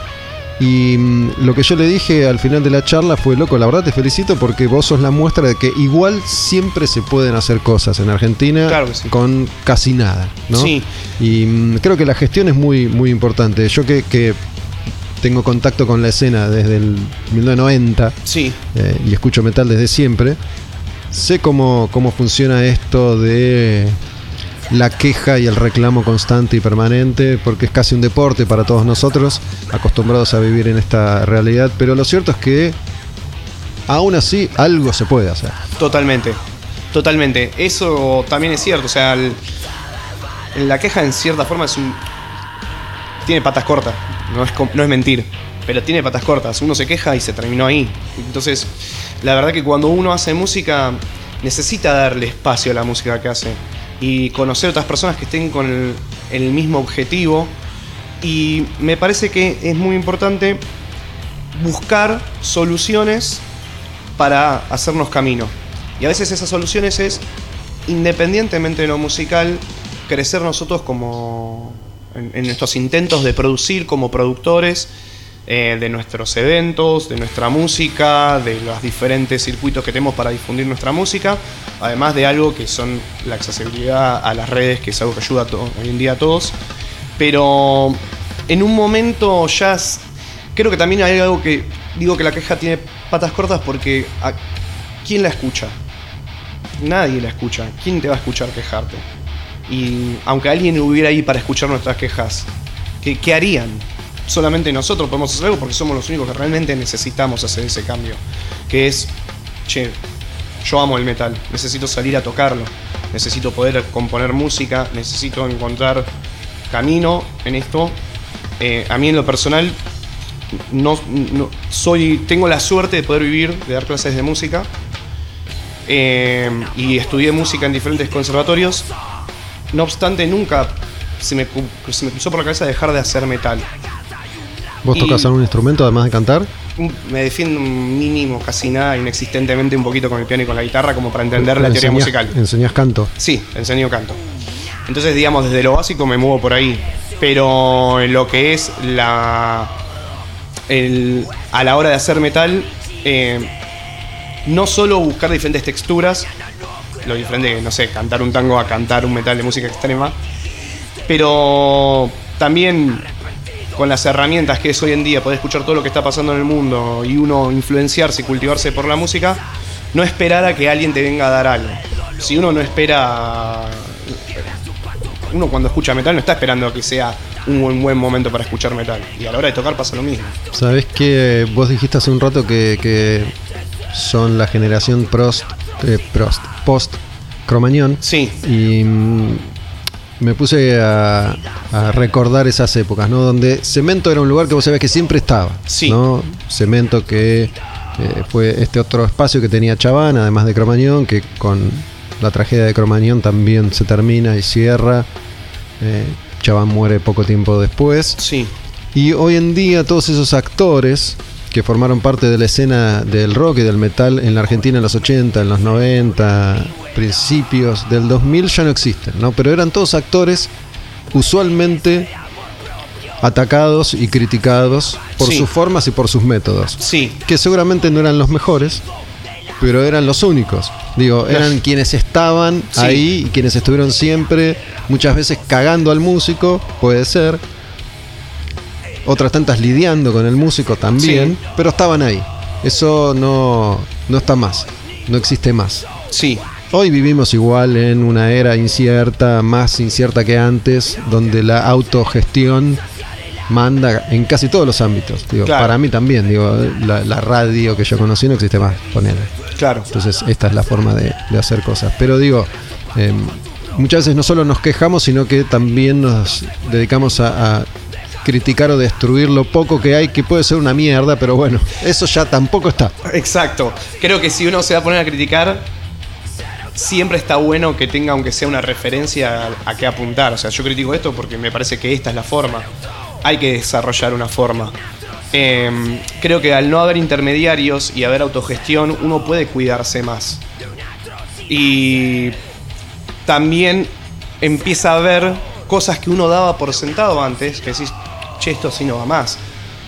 Y mm, lo que yo le dije al final de la charla fue, loco, la verdad te felicito porque vos sos la muestra de que igual siempre se pueden hacer cosas en Argentina con casi nada, ¿no? Y mm, creo que la gestión es muy, muy importante. Yo que, que tengo contacto con la escena desde el 1990 Sí, eh, y escucho metal desde siempre, sé cómo, cómo funciona esto de la queja y el reclamo constante y permanente, porque es casi un deporte para todos nosotros, acostumbrados a vivir en esta realidad, pero lo cierto es que aún así algo se puede hacer. totalmente. Totalmente. Eso también es cierto. O sea, la queja en cierta forma es un. Tiene patas cortas. No es, no es mentir. Pero tiene patas cortas. Uno se queja y se terminó ahí. Entonces, la verdad que cuando uno hace música, necesita darle espacio a la música que hace. Y conocer otras personas que estén con el, mismo objetivo. Y me parece que es muy importante buscar soluciones para hacernos camino. Y a veces esas soluciones es, independientemente de lo musical, crecer nosotros como en nuestros intentos de producir como productores eh, de nuestros eventos, de nuestra música, de los diferentes circuitos que tenemos para difundir nuestra música, además de algo que son la accesibilidad a las redes, que es algo que ayuda hoy en día a todos. Pero en un momento ya creo que también hay algo que digo que la queja tiene patas cortas porque ¿a quién la escucha? Nadie la escucha. ¿Quién te va a escuchar quejarte? Y aunque alguien hubiera ahí para escuchar nuestras quejas, ¿qué, qué harían? Solamente nosotros podemos hacer algo porque somos los únicos que realmente necesitamos hacer ese cambio. Que es, che, yo amo el metal, necesito salir a tocarlo, necesito poder componer música, necesito encontrar camino en esto. Eh, a mí en lo personal no, soy tengo la suerte de poder vivir de dar clases de música eh, y estudié música en diferentes conservatorios no obstante nunca se me, se me cruzó por la cabeza dejar de hacer metal ¿Vos tocas algún instrumento además de cantar? Me defiendo un mínimo casi nada inexistentemente un poquito con el piano y con la guitarra como para entender la teoría musical Enseñás canto. Sí, enseño canto. Entonces, digamos, desde lo básico me muevo por ahí. Pero en lo que es la. el- a la hora de hacer metal, eh, no solo buscar diferentes texturas, lo diferente, no sé, cantar un tango a cantar un metal de música extrema, pero también con las herramientas que es hoy en día, poder escuchar todo lo que está pasando en el mundo y uno influenciarse y cultivarse por la música, no esperar a que alguien te venga a dar algo. Si uno no espera. Uno cuando escucha metal no está esperando a que sea un buen, buen momento para escuchar metal. Y a la hora de tocar pasa lo mismo. Sabés que vos dijiste hace un rato que, que son la generación Prost, eh, Prost, post Cromañón. Sí, Y mm, me puse a, a recordar esas épocas, ¿no? Donde Cemento era un lugar que vos sabés que siempre estaba. Sí. ¿no? Cemento que eh, fue este otro espacio que tenía Chaván, además de Cromañón, que con la tragedia de Cromañón también se termina y cierra. Eh, Chaván muere poco tiempo después. sí, Y hoy en día todos esos actores que formaron parte de la escena del rock y del metal en la Argentina en los 80, en los 90, principios del 2000 ya no existen, ¿no? Pero eran todos actores usualmente atacados y criticados por Sí. sus formas y por sus métodos, sí, que seguramente no eran los mejores, pero eran los únicos. Digo, eran quienes estaban Sí. ahí y quienes estuvieron siempre, muchas veces cagando al músico, puede ser. Otras tantas lidiando con el músico también, Sí. pero estaban ahí. Eso no, no está más, no existe más. sí, Hoy vivimos igual en una era incierta, más incierta que antes, donde la autogestión manda en casi todos los ámbitos. Digo, Claro. Para mí también, digo, la, la radio que yo conocí no existe más, ponele. claro. Entonces esta es la forma de, de hacer cosas. Pero digo, eh, muchas veces no solo nos quejamos, sino que también nos dedicamos a, a criticar o destruir lo poco que hay, que puede ser una mierda, pero bueno, eso ya tampoco está. Exacto. Creo que si uno se va a poner a criticar, siempre está bueno que tenga, aunque sea una referencia a, qué apuntar. O sea, yo critico esto porque me parece que esta es la forma. Hay que desarrollar una forma. Em, creo que al no haber intermediarios y haber autogestión, uno puede cuidarse más. Y también empieza a ver cosas que uno daba por sentado antes, que decís, esto así no va más.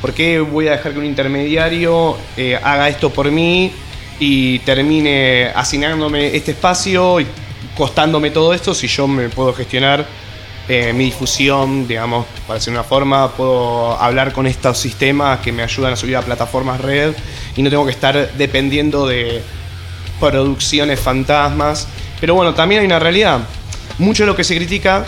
¿Por qué voy a dejar que un intermediario eh, haga esto por mí y termine asignándome este espacio y costándome todo esto si yo me puedo gestionar eh, mi difusión, digamos, para decir una forma, puedo hablar con estos sistemas que me ayudan a subir a plataformas red y no tengo que estar dependiendo de producciones fantasmas. Pero bueno, también hay una realidad. Mucho de lo que se critica,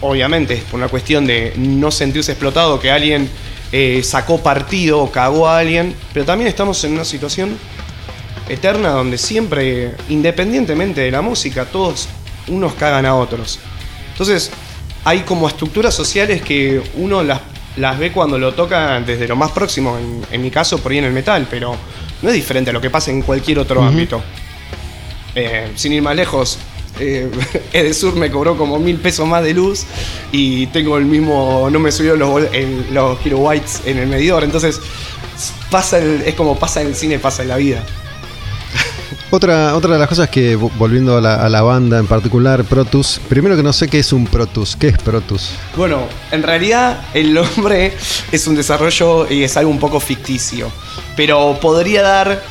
obviamente, es por una cuestión de no sentirse explotado, que alguien eh, sacó partido o cagó a alguien, pero también estamos en una situación eterna donde siempre, independientemente de la música, todos unos cagan a otros. Entonces, hay como estructuras sociales que uno las, las ve cuando lo toca desde lo más próximo, en, mi caso por ahí en el metal, pero no es diferente a lo que pasa en cualquier otro ámbito. Eh, sin ir más lejos, eh, Edesur me cobró como mil pesos más de luz y tengo el mismo, no me subió los, los kilowatts en el medidor, entonces pasa es como pasa en el cine, pasa en la vida. Otra, otra de las cosas que, volviendo a la, banda en particular, Protus, primero que no sé qué es un Protus, ¿qué es Protus? Bueno, en realidad el nombre es un desarrollo y es algo un poco ficticio, pero podría dar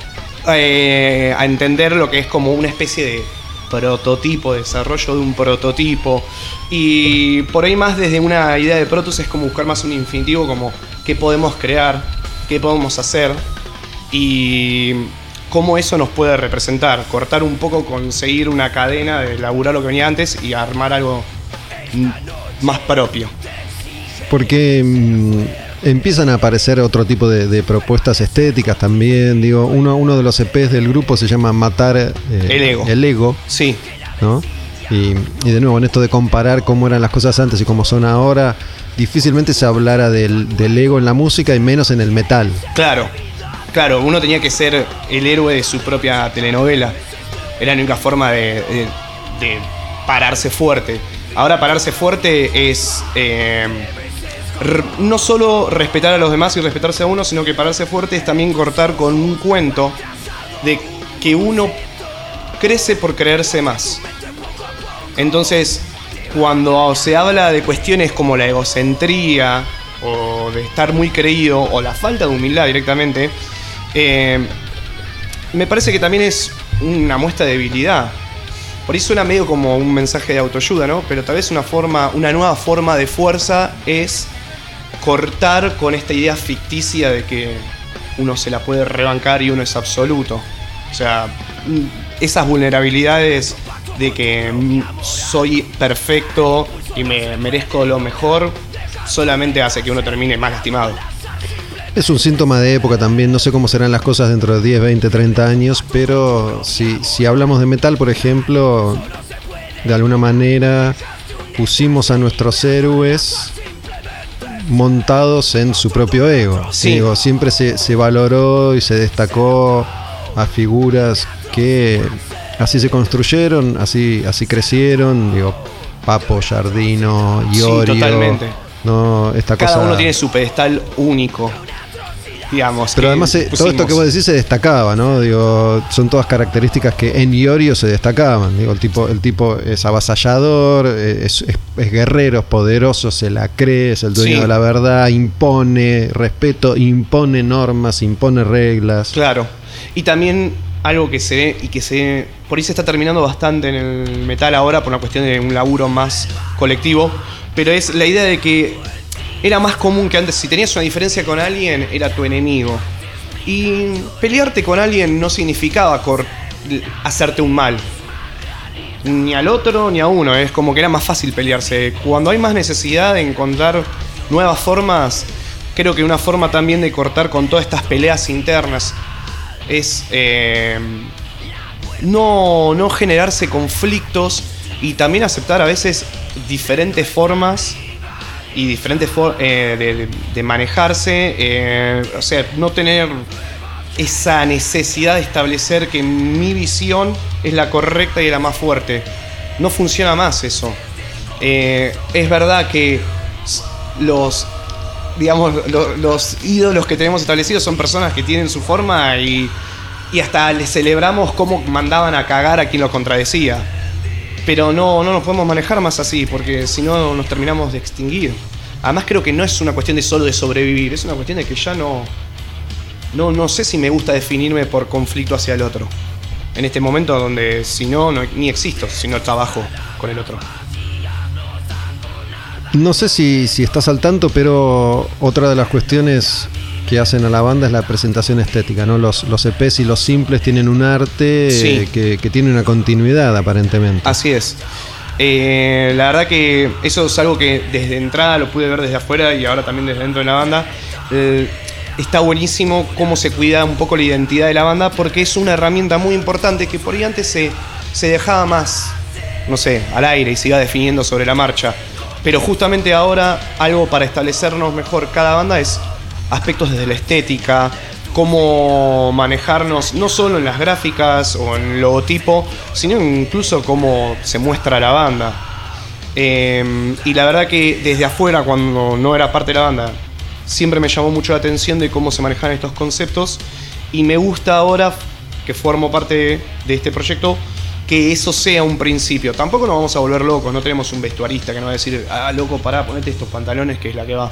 eh, a entender lo que es como una especie de prototipo, desarrollo de un prototipo. Y por ahí más desde una idea de Protus es como buscar más un infinitivo, como qué podemos crear, qué podemos hacer. Y cómo eso nos puede representar. Cortar un poco, conseguir una cadena de laburar lo que venía antes y armar algo más propio. Porque mm, empiezan a aparecer otro tipo de, propuestas estéticas también. Digo, uno, uno de los EPs del grupo se llama Matar eh, el ego. El ego. Sí. ¿no? Y, de nuevo, en esto de comparar cómo eran las cosas antes y cómo son ahora, difícilmente se hablara del, del ego en la música y menos en el metal. Claro, Claro, uno tenía que ser el héroe de su propia telenovela. Era la única forma de, pararse fuerte. Ahora pararse fuerte es eh, no solo respetar a los demás y respetarse a uno, sino que pararse fuerte es también cortar con un cuento de que uno crece por creerse más. Entonces, cuando se habla de cuestiones como la egocentría o de estar muy creído o la falta de humildad directamente, eh, me parece que también es una muestra de debilidad. Por ahí suena medio como un mensaje de autoayuda, ¿no? Pero tal vez una forma, una nueva forma de fuerza es cortar con esta idea ficticia de que uno se la puede rebancar y uno es absoluto. O sea, esas vulnerabilidades de que soy perfecto y me merezco lo mejor solamente hace que uno termine más lastimado. Es un síntoma de época también, no sé cómo serán las cosas dentro de 10, 20, 30 años, pero si, si hablamos de metal, por ejemplo, de alguna manera pusimos a nuestros héroes montados en su propio ego. Digo, siempre se, se, valoró y se destacó a figuras que así se construyeron, así, así crecieron. Digo, Papo, Jardino, Iorio. Sí, totalmente. No, esta Cada uno tiene su pedestal único digamos. Pero además eh, todo esto que vos decís se destacaba, ¿no? Digo, son todas características que en Iorio se destacaban. Digo, el tipo, el tipo es avasallador, eh, es, guerrero, es poderoso, se la cree, es el dueño de la verdad, impone respeto, impone normas, impone reglas. Claro. Y también algo que se ve y que se por ahí se está terminando bastante en el metal ahora por una cuestión de un laburo más colectivo, pero es la idea de que era más común que antes, si tenías una diferencia con alguien, era tu enemigo. Y pelearte con alguien no significaba hacerte un mal. Ni al otro ni a uno, es como que era más fácil pelearse. Cuando hay más necesidad de encontrar nuevas formas, creo que una forma también de cortar con todas estas peleas internas es eh, no, no generarse conflictos y también aceptar a veces diferentes formas y diferentes formas eh, de, manejarse, eh, o sea, no tener esa necesidad de establecer que mi visión es la correcta y la más fuerte. No funciona más eso. Eh, es verdad que los, digamos, los, ídolos que tenemos establecidos son personas que tienen su forma y, y hasta les celebramos cómo mandaban a cagar a quien los contradecía pero no, no nos podemos manejar más así, porque si no nos terminamos de extinguir. Además creo que no es una cuestión de solo de sobrevivir, es una cuestión de que ya no, no, no sé si me gusta definirme por conflicto hacia el otro. En este momento donde si no, ni existo, si no trabajo con el otro. No sé si, si estás al tanto, pero otra de las cuestiones que hacen a la banda es la presentación estética, ¿no? Los, los EPs y los simples tienen un arte Sí. eh, que, que tiene una continuidad aparentemente. Así es. Eh, la verdad que eso es algo que desde entrada lo pude ver desde afuera y ahora también desde dentro de la banda. Eh, está buenísimo cómo se cuida un poco la identidad de la banda porque es una herramienta muy importante que por ahí antes se, se dejaba más, no sé, al aire y se iba definiendo sobre la marcha. Pero justamente ahora algo para establecernos mejor cada banda es aspectos desde la estética, cómo manejarnos no solo en las gráficas o en el logotipo, sino incluso cómo se muestra la banda. Eh, y la verdad que desde afuera, cuando no era parte de la banda, siempre me llamó mucho la atención de cómo se manejan estos conceptos y me gusta ahora que formo parte de, de este proyecto que eso sea un principio. Tampoco nos vamos a volver locos, no tenemos un vestuarista que nos va a decir, ah, loco, pará, ponete estos pantalones que es la que va.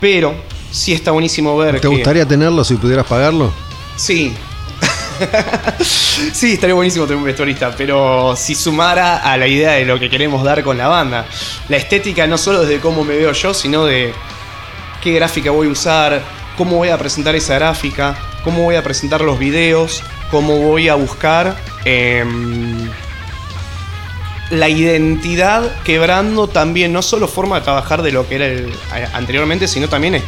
Pero sí está buenísimo ver ¿Te que- gustaría tenerlo si pudieras pagarlo? Sí. sí, estaría buenísimo tener un vestuarista, pero si sumara a la idea de lo que queremos dar con la banda. La estética no solo desde cómo me veo yo, sino de qué gráfica voy a usar, cómo voy a presentar esa gráfica, cómo voy a presentar los videos, cómo voy a buscar em, la identidad quebrando también no solo forma de trabajar de lo que era el- anteriormente, sino también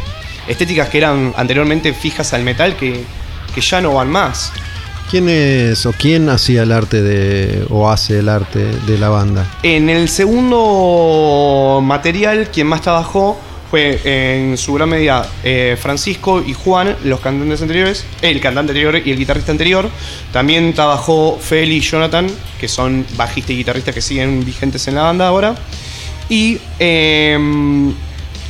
estéticas que eran anteriormente fijas al metal que, que ya no van más. ¿Quién es o quién hacía el arte de o hace el arte de la banda? En el segundo material, quien más trabajó fue en su gran medida eh, Francisco y Juan, los cantantes anteriores, el cantante anterior y el guitarrista anterior. También trabajó Feli y Jonathan, que son bajista y guitarrista que siguen vigentes en la banda ahora. Y eh,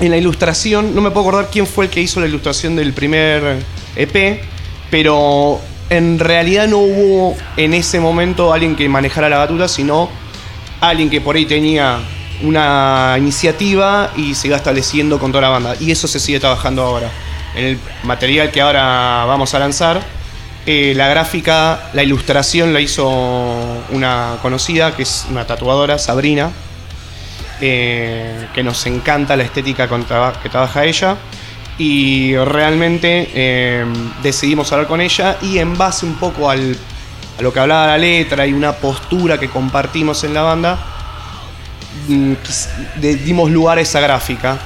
en la ilustración, no me puedo acordar quién fue el que hizo la ilustración del primer EP, pero en realidad no hubo en ese momento alguien que manejara la batuta, sino alguien que por ahí tenía una iniciativa y se iba estableciendo con toda la banda. Y eso se sigue trabajando ahora. En el material que ahora vamos a lanzar, eh, la gráfica, la ilustración la hizo una conocida, que es una tatuadora, Sabrina, eh, que nos encanta la estética con que trabaja ella. Y realmente eh, decidimos hablar con ella y en base un poco al, a lo que hablaba la letra y una postura que compartimos en la banda, mm, dimos lugar a esa gráfica,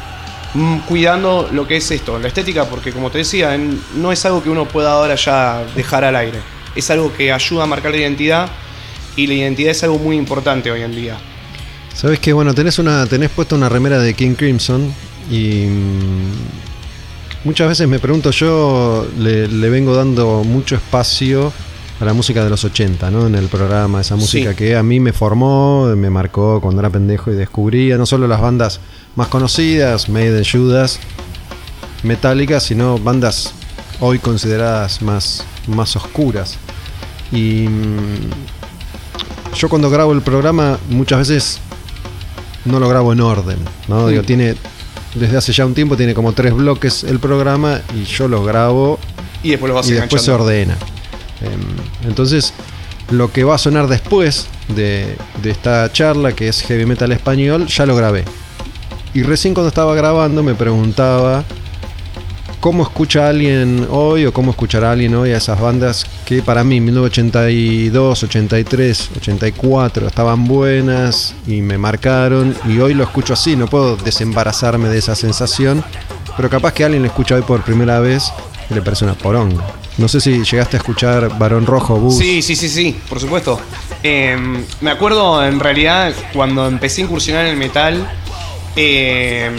mm, cuidando lo que es esto, la estética, porque como te decía, no es algo que uno pueda ahora ya dejar al aire, es algo que ayuda a marcar la identidad y la identidad es algo muy importante hoy en día. Sabes que bueno, tenés una tenés puesta una remera de King Crimson y mm, muchas veces me pregunto yo le, le vengo dando mucho espacio a la música de los 80, ¿no? En el programa, esa música Sí. que a mí me formó, me marcó cuando era pendejo y descubría no solo las bandas más conocidas, Maiden, Judas, Metallica, sino bandas hoy consideradas más, más oscuras. Y mm, yo cuando grabo el programa muchas veces no lo grabo en orden, ¿no? Digo, tiene desde hace ya un tiempo tiene como tres bloques el programa y yo lo grabo Y después lo vas y después se ordena. Em, entonces, lo que va a sonar después de, de esta charla, que es heavy metal español, ya lo grabé. Y recién cuando estaba grabando me preguntaba cómo escucha alguien hoy o cómo escuchará alguien hoy a esas bandas que para mí 1982, 83, 84 estaban buenas y me marcaron y hoy lo escucho así, no puedo desembarazarme de esa sensación, pero capaz que alguien lo escucha hoy por primera vez y le parece una poronga. No sé si llegaste a escuchar Barón Rojo, Bus. Sí, sí, sí, sí, por supuesto. Eh, me acuerdo en realidad cuando empecé a incursionar en el metal, eh,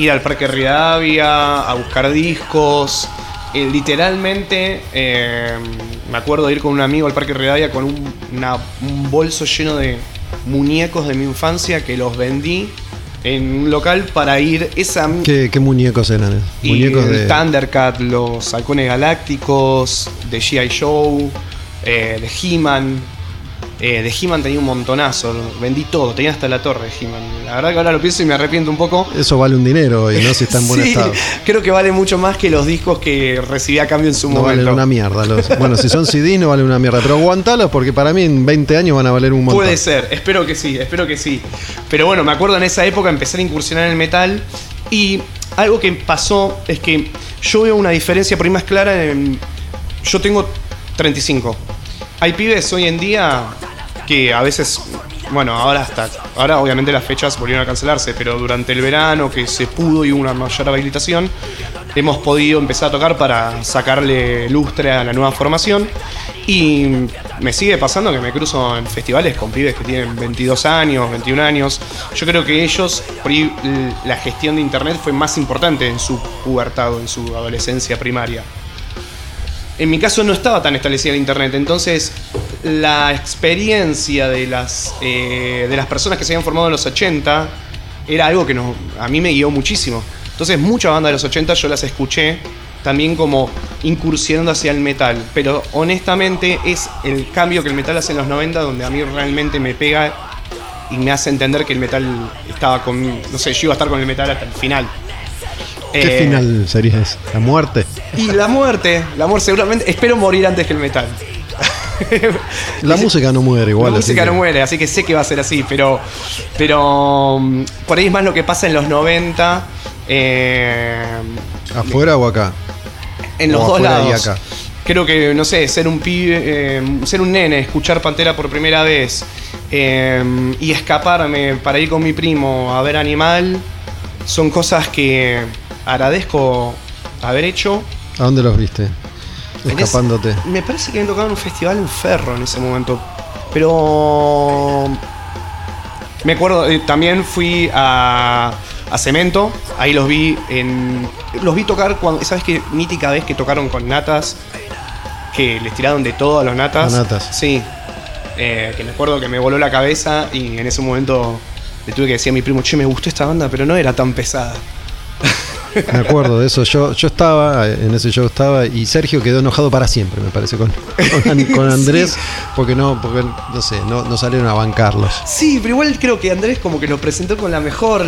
ir al Parque Rivadavia, a buscar discos. eh, literalmente, eh, me acuerdo de ir con un amigo al Parque Rivadavia con un, una- un bolso lleno de muñecos de mi infancia que los vendí en un local para ir esa ¿Qué, qué muñecos eran? y Muñecos de. Thundercat, los halcones galácticos, de G.I. Joe, eh, de He-Man. Eh, de He-Man tenía un montonazo, vendí todo, tenía hasta la torre de He-Man. La verdad que ahora lo pienso y me arrepiento un poco. Eso vale un dinero y no si está en buen Sí, estado. Creo que vale mucho más que los discos que recibí a cambio en su No momento. valen una mierda. Los, bueno, si son CD no valen una mierda. Pero aguantalos porque para mí en 20 años van a valer un montón. Puede ser, espero que sí, espero que sí. Pero bueno, me acuerdo en esa época empezar a incursionar en el metal y algo que pasó es que yo veo una diferencia por ahí más clara en... Yo tengo 35. Hay pibes hoy en día que a veces, bueno, ahora hasta, ahora obviamente las fechas volvieron a cancelarse, pero durante el verano que se pudo y hubo una mayor habilitación, hemos podido empezar a tocar para sacarle lustre a la nueva formación. Y me sigue pasando que me cruzo en festivales con pibes que tienen 22 años, 21 años. Yo creo que ellos, la gestión de internet fue más importante en su pubertad o en su adolescencia primaria. En mi caso no estaba tan establecida el internet, entonces la experiencia de las, eh, de las personas que se habían formado en los 80 era algo que a mí me guió muchísimo. Entonces muchas bandas de los 80 yo las escuché también como incursionando hacia el metal, pero honestamente es el cambio que el metal hace en los 90 donde a mí realmente me pega y me hace entender que el metal estaba con, no sé, yo iba a estar con el metal hasta el final. ¿Qué Eh, final sería ese? ¿La muerte? y la muerte, la muerte seguramente, espero morir antes que el metal. La música no muere igual. la música que- no muere, así que sé que va a ser así, pero, pero mm, por ahí es más lo que pasa en los 90, eh, ¿Afuera o acá? en los O dos y lados. acá. Creo que, no sé, ser un pibe, eh, ser un nene, escuchar Pantera por primera vez eh, y escaparme para ir con mi primo a ver Animal, son cosas que agradezco haber hecho. ¿A dónde los viste? Ese- Escapándote. me parece que habían tocado en un festival en Ferro en ese momento. Pero. Me acuerdo, eh, también fui a, a Cemento. Ahí los vi en. Los vi tocar cuando. ¿Sabes qué mítica vez que tocaron con natas? Que les tiraron de todo a los natas. A natas. Sí. Eh, que me acuerdo que me voló la cabeza y en ese momento le tuve que decir a mi primo, che, me gustó esta banda, pero no era tan pesada. Me acuerdo de eso. Yo, yo estaba, en ese show estaba, y Sergio quedó enojado para siempre, me parece, con, con, An- con Andrés, porque no, porque no sé, no, no salieron a bancarlos. Sí, pero igual creo que Andrés como que lo presentó con la mejor.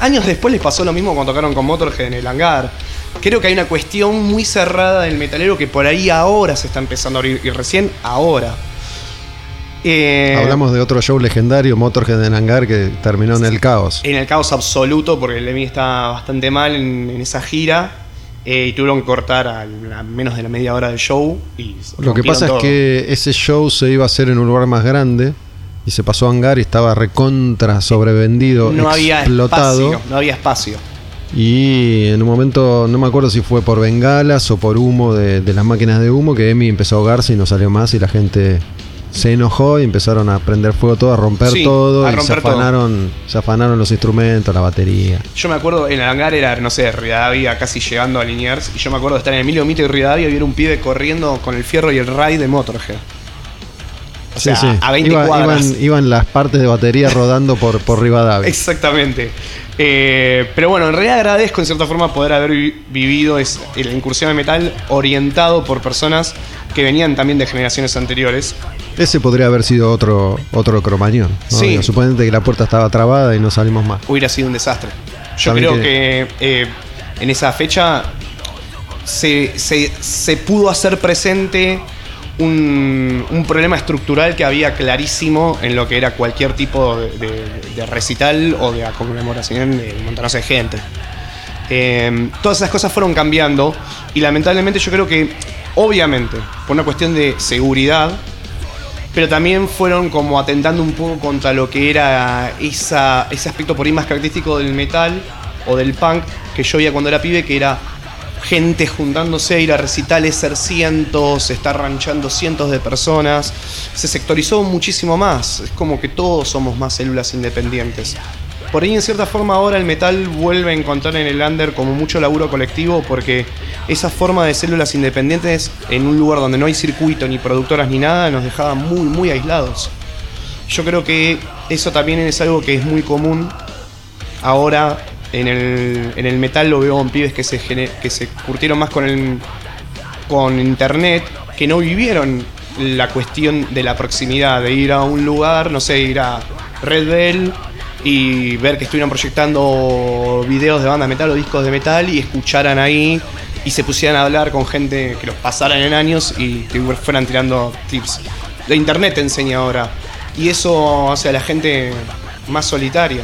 Años después les pasó lo mismo cuando tocaron con Motorhead en el hangar. Creo que hay una cuestión muy cerrada del metalero que por ahí ahora se está empezando a abrir. Y recién ahora. Eh, Hablamos de otro show legendario, Motorhead en Hangar, que terminó en el caos. En el caos absoluto, porque Lemmy está bastante mal en, en esa gira. eh, y tuvieron que cortar a, la- menos de la media hora del show. Y Lo que pasa todo. es que ese show se iba a hacer en un lugar más grande y se pasó a Hangar y estaba recontra sobrevendido, no había explotado. espacio. No había espacio. Y en un momento, no me acuerdo si fue por bengalas o por humo de, de las máquinas de humo, que Emi empezó a ahogarse y no salió más y la gente se enojó y empezaron a prender fuego todo, a romper Sí, todo a y se todo. afanaron, se afanaron los instrumentos, la batería. Yo me acuerdo, en el hangar era, no sé, Rivadavia casi llegando a Liniers. Y yo me acuerdo de estar en Emilio Mito y Rivadavia y ver un pibe corriendo con el fierro y el ray de Motorhead. O sea, a 20 Iba- cuadras. iban, iban las partes de batería rodando por, por Rivadavia. Exactamente. Eh, pero bueno, en realidad agradezco en cierta forma poder haber vi- vivido es, la incursión al metal orientado por personas que venían también de generaciones anteriores. Ese podría haber sido otro, otro cromañón. ¿no? Sí. Digo, Suponete que la puerta estaba trabada y no salimos más. hubiera sido un desastre. Yo También creo que, eh, en esa fecha se, se- se pudo hacer presente un, un problema estructural que había clarísimo en lo que era cualquier tipo de, de- de recital o de conmemoración de montonazo de gente. Eh, todas esas cosas fueron cambiando y lamentablemente yo creo que, obviamente, por una cuestión de seguridad, pero también fueron como atentando un poco contra lo que era esa, ese aspecto por ahí más característico del metal o del punk que yo veía cuando era pibe, que era gente juntándose, ir a recitales, ser cientos, estar ranchando cientos de personas. Se sectorizó muchísimo más. Es como que todos somos más células independientes. Por ahí en cierta forma ahora el metal vuelve a encontrar en el under como mucho laburo colectivo porque esa forma de células independientes en un lugar donde no hay circuito ni productoras ni nada nos dejaba muy muy aislados. Yo creo que eso también es algo que es muy común ahora en el, en el metal lo veo en pibes que se, que se curtieron más con, el, con internet, que no vivieron la cuestión de la proximidad, de ir a un lugar, no sé, ir a Red Bell y ver que estuvieran proyectando videos de banda metal o discos de metal y escucharan ahí y se pusieran a hablar con gente que los pasaran en años y que fueran tirando tips. La internet te enseña ahora y eso hace a la gente más solitaria.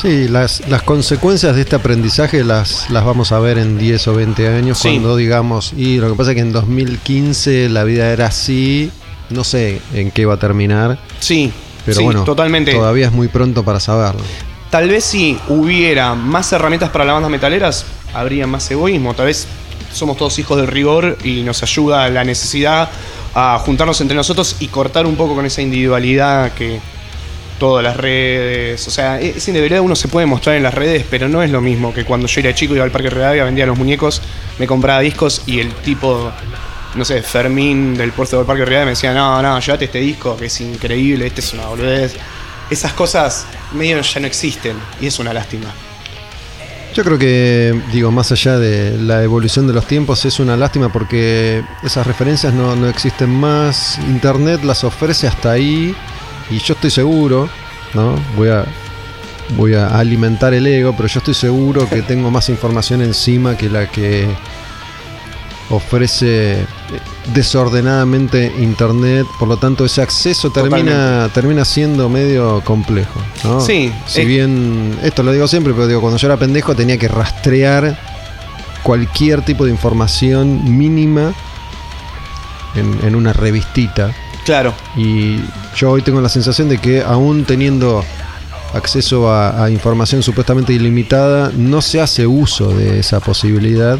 Sí, las, las consecuencias de este aprendizaje las, las vamos a ver en 10 o 20 años Sí. cuando digamos, y lo que pasa es que en 2015 la vida era así, no sé en qué va a terminar, Sí, pero sí, bueno, totalmente. todavía es muy pronto para saberlo. Tal vez si hubiera más herramientas para las bandas metaleras, habría más egoísmo. Tal vez somos todos hijos del rigor y nos ayuda la necesidad a juntarnos entre nosotros y cortar un poco con esa individualidad que todas las redes. O sea, esa individualidad uno se puede mostrar en las redes, pero no es lo mismo que cuando yo era chico iba al Parque Rivadavia, vendía los muñecos, me compraba discos y el tipo. No sé, Fermín del puerto del Parque Rivadavia me decía, no, no, llévate este disco que es increíble, este es una boludez. Esas cosas medio ya no existen y es una lástima. Yo creo que, digo, más allá de la evolución de los tiempos, es una lástima porque esas referencias no, no existen más. Internet las ofrece hasta ahí y yo estoy seguro, ¿no? Voy a, voy a alimentar el ego, pero yo estoy seguro que tengo más información encima que la que ofrece desordenadamente Internet. Por lo tanto, ese acceso termina, termina siendo medio complejo, ¿no? Sí, Si bien, esto lo digo siempre, pero digo, cuando yo era pendejo tenía que rastrear cualquier tipo de información mínima en, en una revistita. Claro, Y yo hoy tengo la sensación de que aún teniendo acceso a, a información supuestamente ilimitada, no se hace uso de esa posibilidad.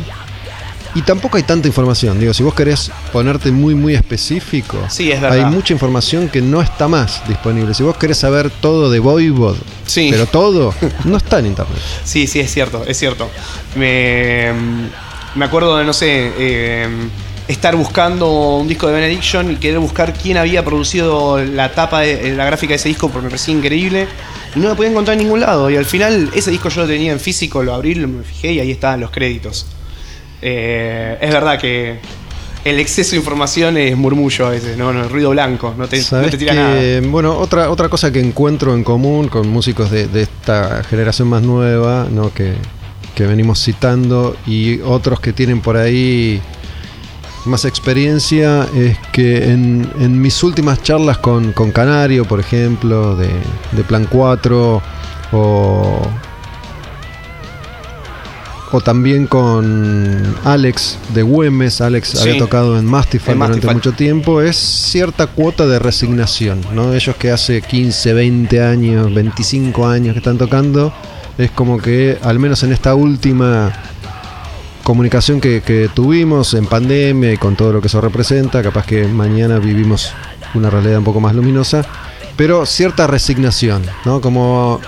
Y tampoco hay tanta información. Digo, si vos querés ponerte muy, muy específico, Sí, es verdad. hay mucha información que no está más disponible. Si vos querés saber todo de Voivod, Sí. pero todo, no está en internet. sí, sí, es cierto, es cierto. Me, me acuerdo de, no sé, eh, estar buscando un disco de Benediction y querer buscar quién había producido la tapa, de, la gráfica de ese disco porque me parecía increíble. Y no la podía encontrar en ningún lado. Y al final ese disco yo lo tenía en físico, lo abrí, lo- me fijé y ahí estaban los créditos. Eh, es verdad que el exceso de información es murmullo a veces, no, no, ruido blanco, no te, no Sabés te tira que, nada. bueno, otra, otra cosa que encuentro en común con músicos de, de esta generación más nueva, ¿no? que, que venimos citando, y otros que tienen por ahí más experiencia, es que en, en mis últimas charlas con, con Canario, por ejemplo, de, de Plan 4, o, o también con Alex de Güemes, Alex Sí. había tocado en Mastify durante mucho tiempo, es cierta cuota de resignación, ¿no? Ellos que hace 15, 20 años, 25 años que están tocando, es como que al menos en esta última comunicación que, que tuvimos en pandemia y con todo lo que eso representa, capaz que mañana vivimos una realidad un poco más luminosa, pero cierta resignación, ¿no? Como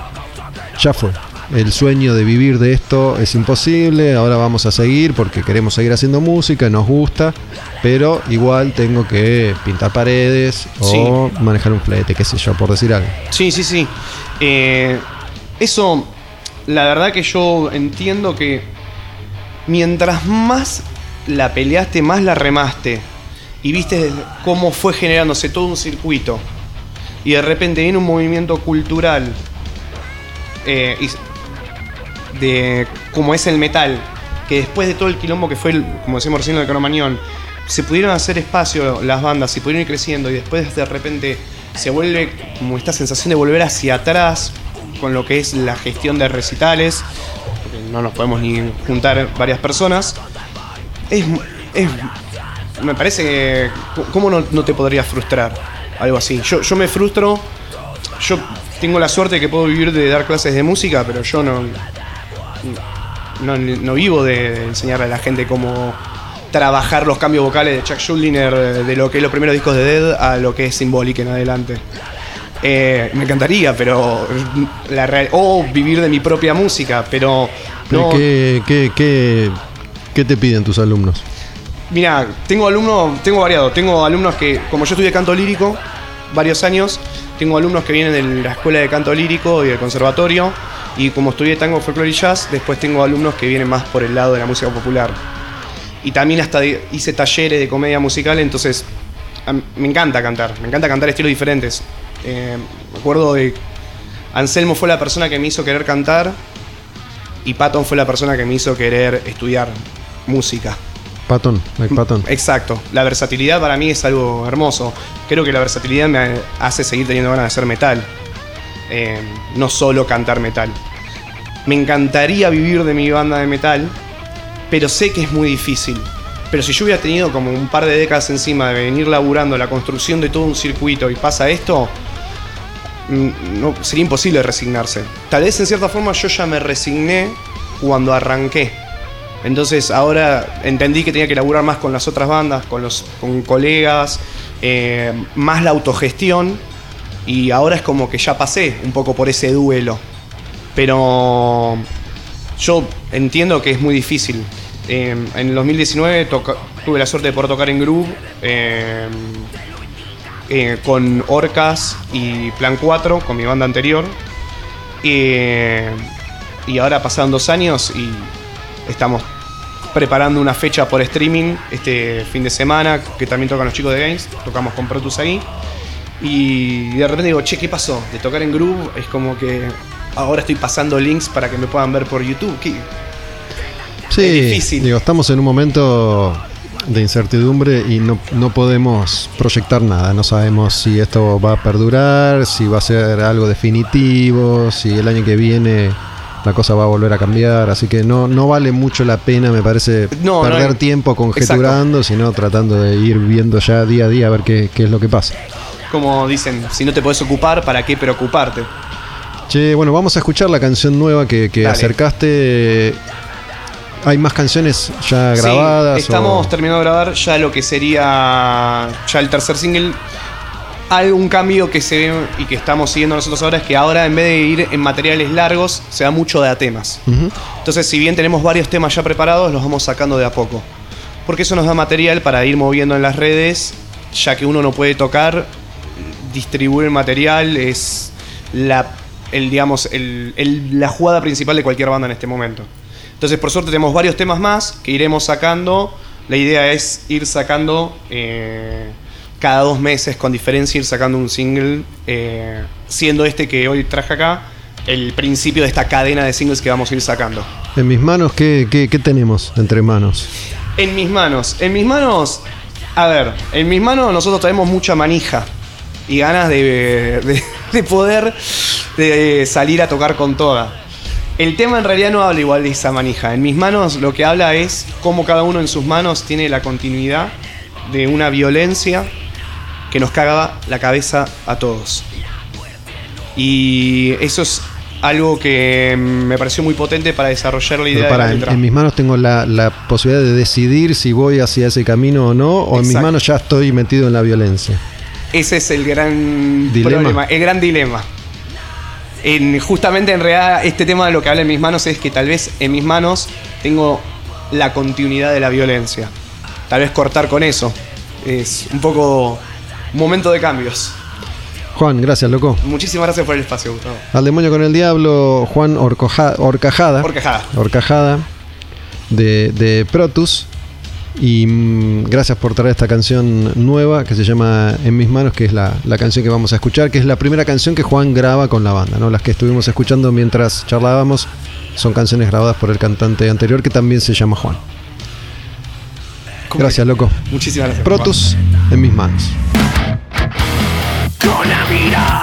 ya fue. El sueño de vivir de esto es imposible, ahora vamos a seguir porque queremos seguir haciendo música, nos gusta, pero igual tengo que pintar paredes o manejar un flete, qué sé yo, por decir algo. Sí, sí, sí. Eh, eso, la verdad que yo entiendo que mientras más la peleaste, más la remaste. Y viste cómo fue generándose todo un circuito. Y de repente viene un movimiento cultural. eh, y- de como es el metal. Que después de todo el quilombo que fue, el- como decíamos recién, el cromañón, se pudieron hacer espacio las bandas y pudieron ir creciendo. Y después de repente se vuelve como esta sensación de volver hacia atrás con lo que es la gestión de recitales. Porque no nos podemos ni juntar varias personas. Es, es- me parece que. ¿Cómo no, no te podría frustrar algo así? Yo, yo me frustro. Yo tengo la suerte de que puedo vivir de dar clases de música, pero yo no. No, no vivo de, de enseñarle a la gente cómo trabajar los cambios vocales de Chuck Schuldiner, de lo que es los primeros discos de Dead a lo que es Symbolic en adelante. Eh, me encantaría, pero la real- o vivir de mi propia música, pero no, ¿Qué, qué, qué, qué te piden tus alumnos? Mira, tengo alumnos, tengo variado. Tengo alumnos que, como yo estudié canto lírico varios años, tengo alumnos que vienen de la escuela de canto lírico y del conservatorio. Y como estudié tango, folclore y jazz, después tengo alumnos que vienen más por el lado de la música popular. Y también hasta hice talleres de comedia musical, entonces me encanta cantar, me encanta cantar estilos diferentes. Eh, me acuerdo de Anselmo fue la persona que me hizo querer cantar y Patton fue la persona que me hizo querer estudiar música. Patton, Mike Patton. Exacto. La versatilidad para mí es algo hermoso. Creo que la versatilidad me hace seguir teniendo ganas de hacer metal. Eh, no solo cantar metal. Me encantaría vivir de mi banda de metal, pero sé que es muy difícil. Pero si yo hubiera tenido como un par de décadas encima de venir laburando la construcción de todo un circuito y pasa esto, mm, no, sería imposible resignarse. Tal vez en cierta forma yo ya me resigné cuando arranqué. Entonces ahora entendí que tenía que laburar más con las otras bandas, con, los, colegas, eh, más la autogestión. Y ahora es como que ya pasé un poco por ese duelo. Pero yo entiendo que es muy difícil. en el 2019 tuve la suerte de poder tocar en Groove em, eh, con Orcas y Plan 4, con mi banda anterior. y ahora pasaron dos años y estamos preparando una fecha por streaming este fin de semana, que también tocan los chicos de Games, tocamos con Protus ahí. Y de repente digo, che, ¿qué pasó? De tocar en Groove es como que ahora estoy pasando links para que me puedan ver por YouTube. ¿Qué? Sí, difícil. Digo, estamos en un momento de incertidumbre y no, no, podemos proyectar nada. No sabemos si esto va a perdurar, si va a ser algo definitivo, si el año que viene la cosa va a volver a cambiar. Así que no, no vale mucho la pena, me parece, perder tiempo conjeturando, sino tratando de ir viendo ya día a día a ver qué, qué es lo que pasa. Como dicen, si no te puedes ocupar, ¿para qué preocuparte? Che, bueno, vamos a escuchar la canción nueva que, acercaste. ¿Hay más canciones ya grabadas? estamos terminando de grabar ya lo que sería ya el tercer single. Hay un cambio que se ve y que estamos siguiendo nosotros ahora es que ahora en vez de ir en materiales largos, se da mucho de a temas. Entonces, si bien tenemos varios temas ya preparados, los vamos sacando de a poco. Porque eso nos da material para ir moviendo en las redes, ya que uno no puede tocar, distribuir material es la el, digamos, el, la jugada principal de cualquier banda en este momento. Entonces, por suerte, tenemos varios temas más que iremos sacando. La idea es ir sacando eh, cada dos meses, con diferencia, ir sacando un single, eh, siendo este que hoy traje acá el principio de esta cadena de singles que vamos a ir sacando. En mis manos, ¿qué, qué, qué tenemos entre manos? En mis manos. En mis manos, a ver, en mis manos nosotros tenemos mucha manija y ganas de, poder de salir a tocar con toda. El tema en realidad no habla igual de esa manija. En mis manos lo que habla es cómo cada uno en sus manos tiene la continuidad de una violencia que nos caga la cabeza a todos. Y eso es algo que me pareció muy potente para desarrollar la idea para, En, mis manos tengo la, posibilidad de decidir si voy hacia ese camino o no, o en mis manos ya estoy metido en la violencia. Ese es el gran problema, el gran dilema. En, justamente en realidad este tema de lo que habla en mis manos es que tal vez en mis manos tengo la continuidad de la violencia. Tal vez cortar con eso. Es un poco momento de cambios. Juan, gracias, loco. Muchísimas gracias por el espacio, Gustavo. Al demonio con el diablo, Juan Orcajada. Orcajada. Orcajada. De, de Protus. Y mm, gracias por traer esta canción nueva que se llama En mis manos, que es la, canción que vamos a escuchar, que es la primera canción que Juan graba con la banda, ¿no? Las que estuvimos escuchando mientras charlábamos son canciones grabadas por el cantante anterior que también se llama Juan. Gracias, loco. Muchísimas gracias. Protus en mis manos. Con la mirada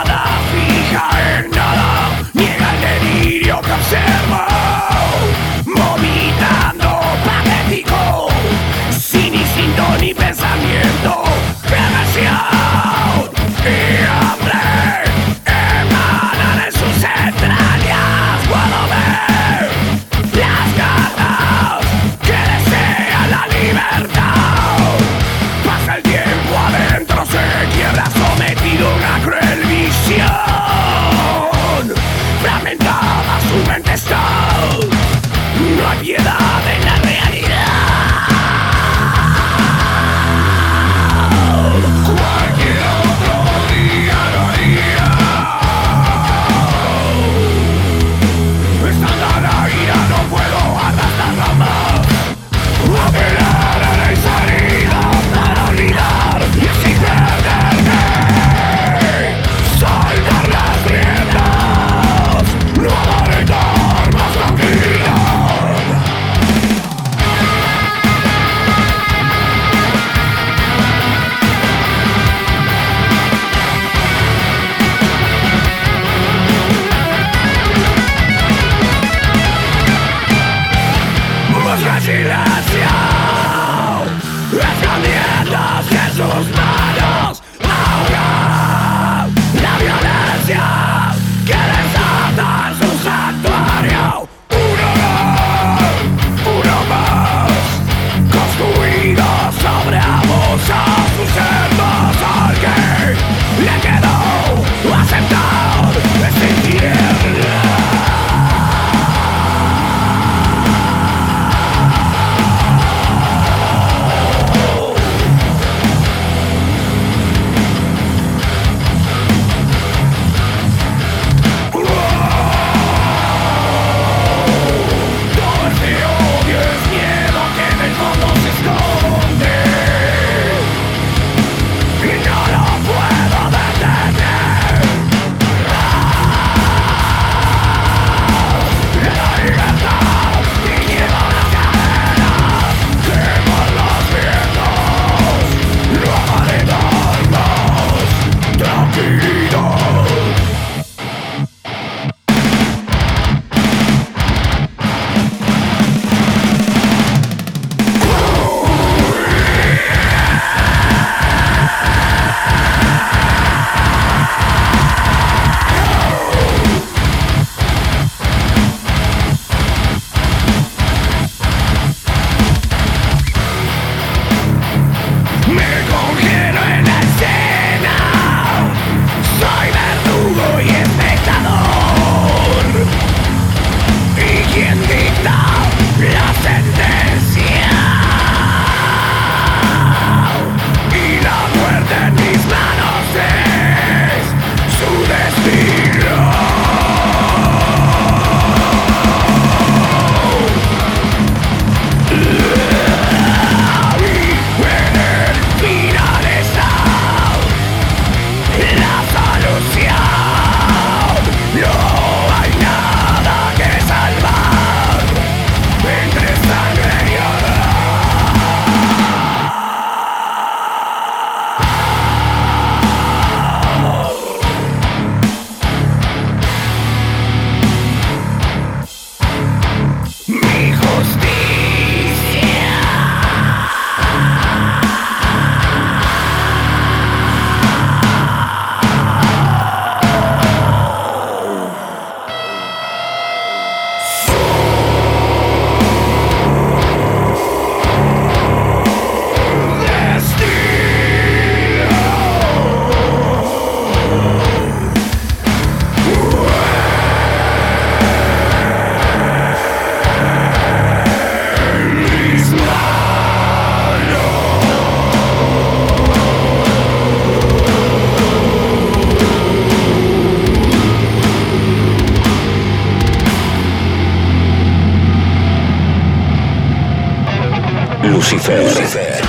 Lucifer,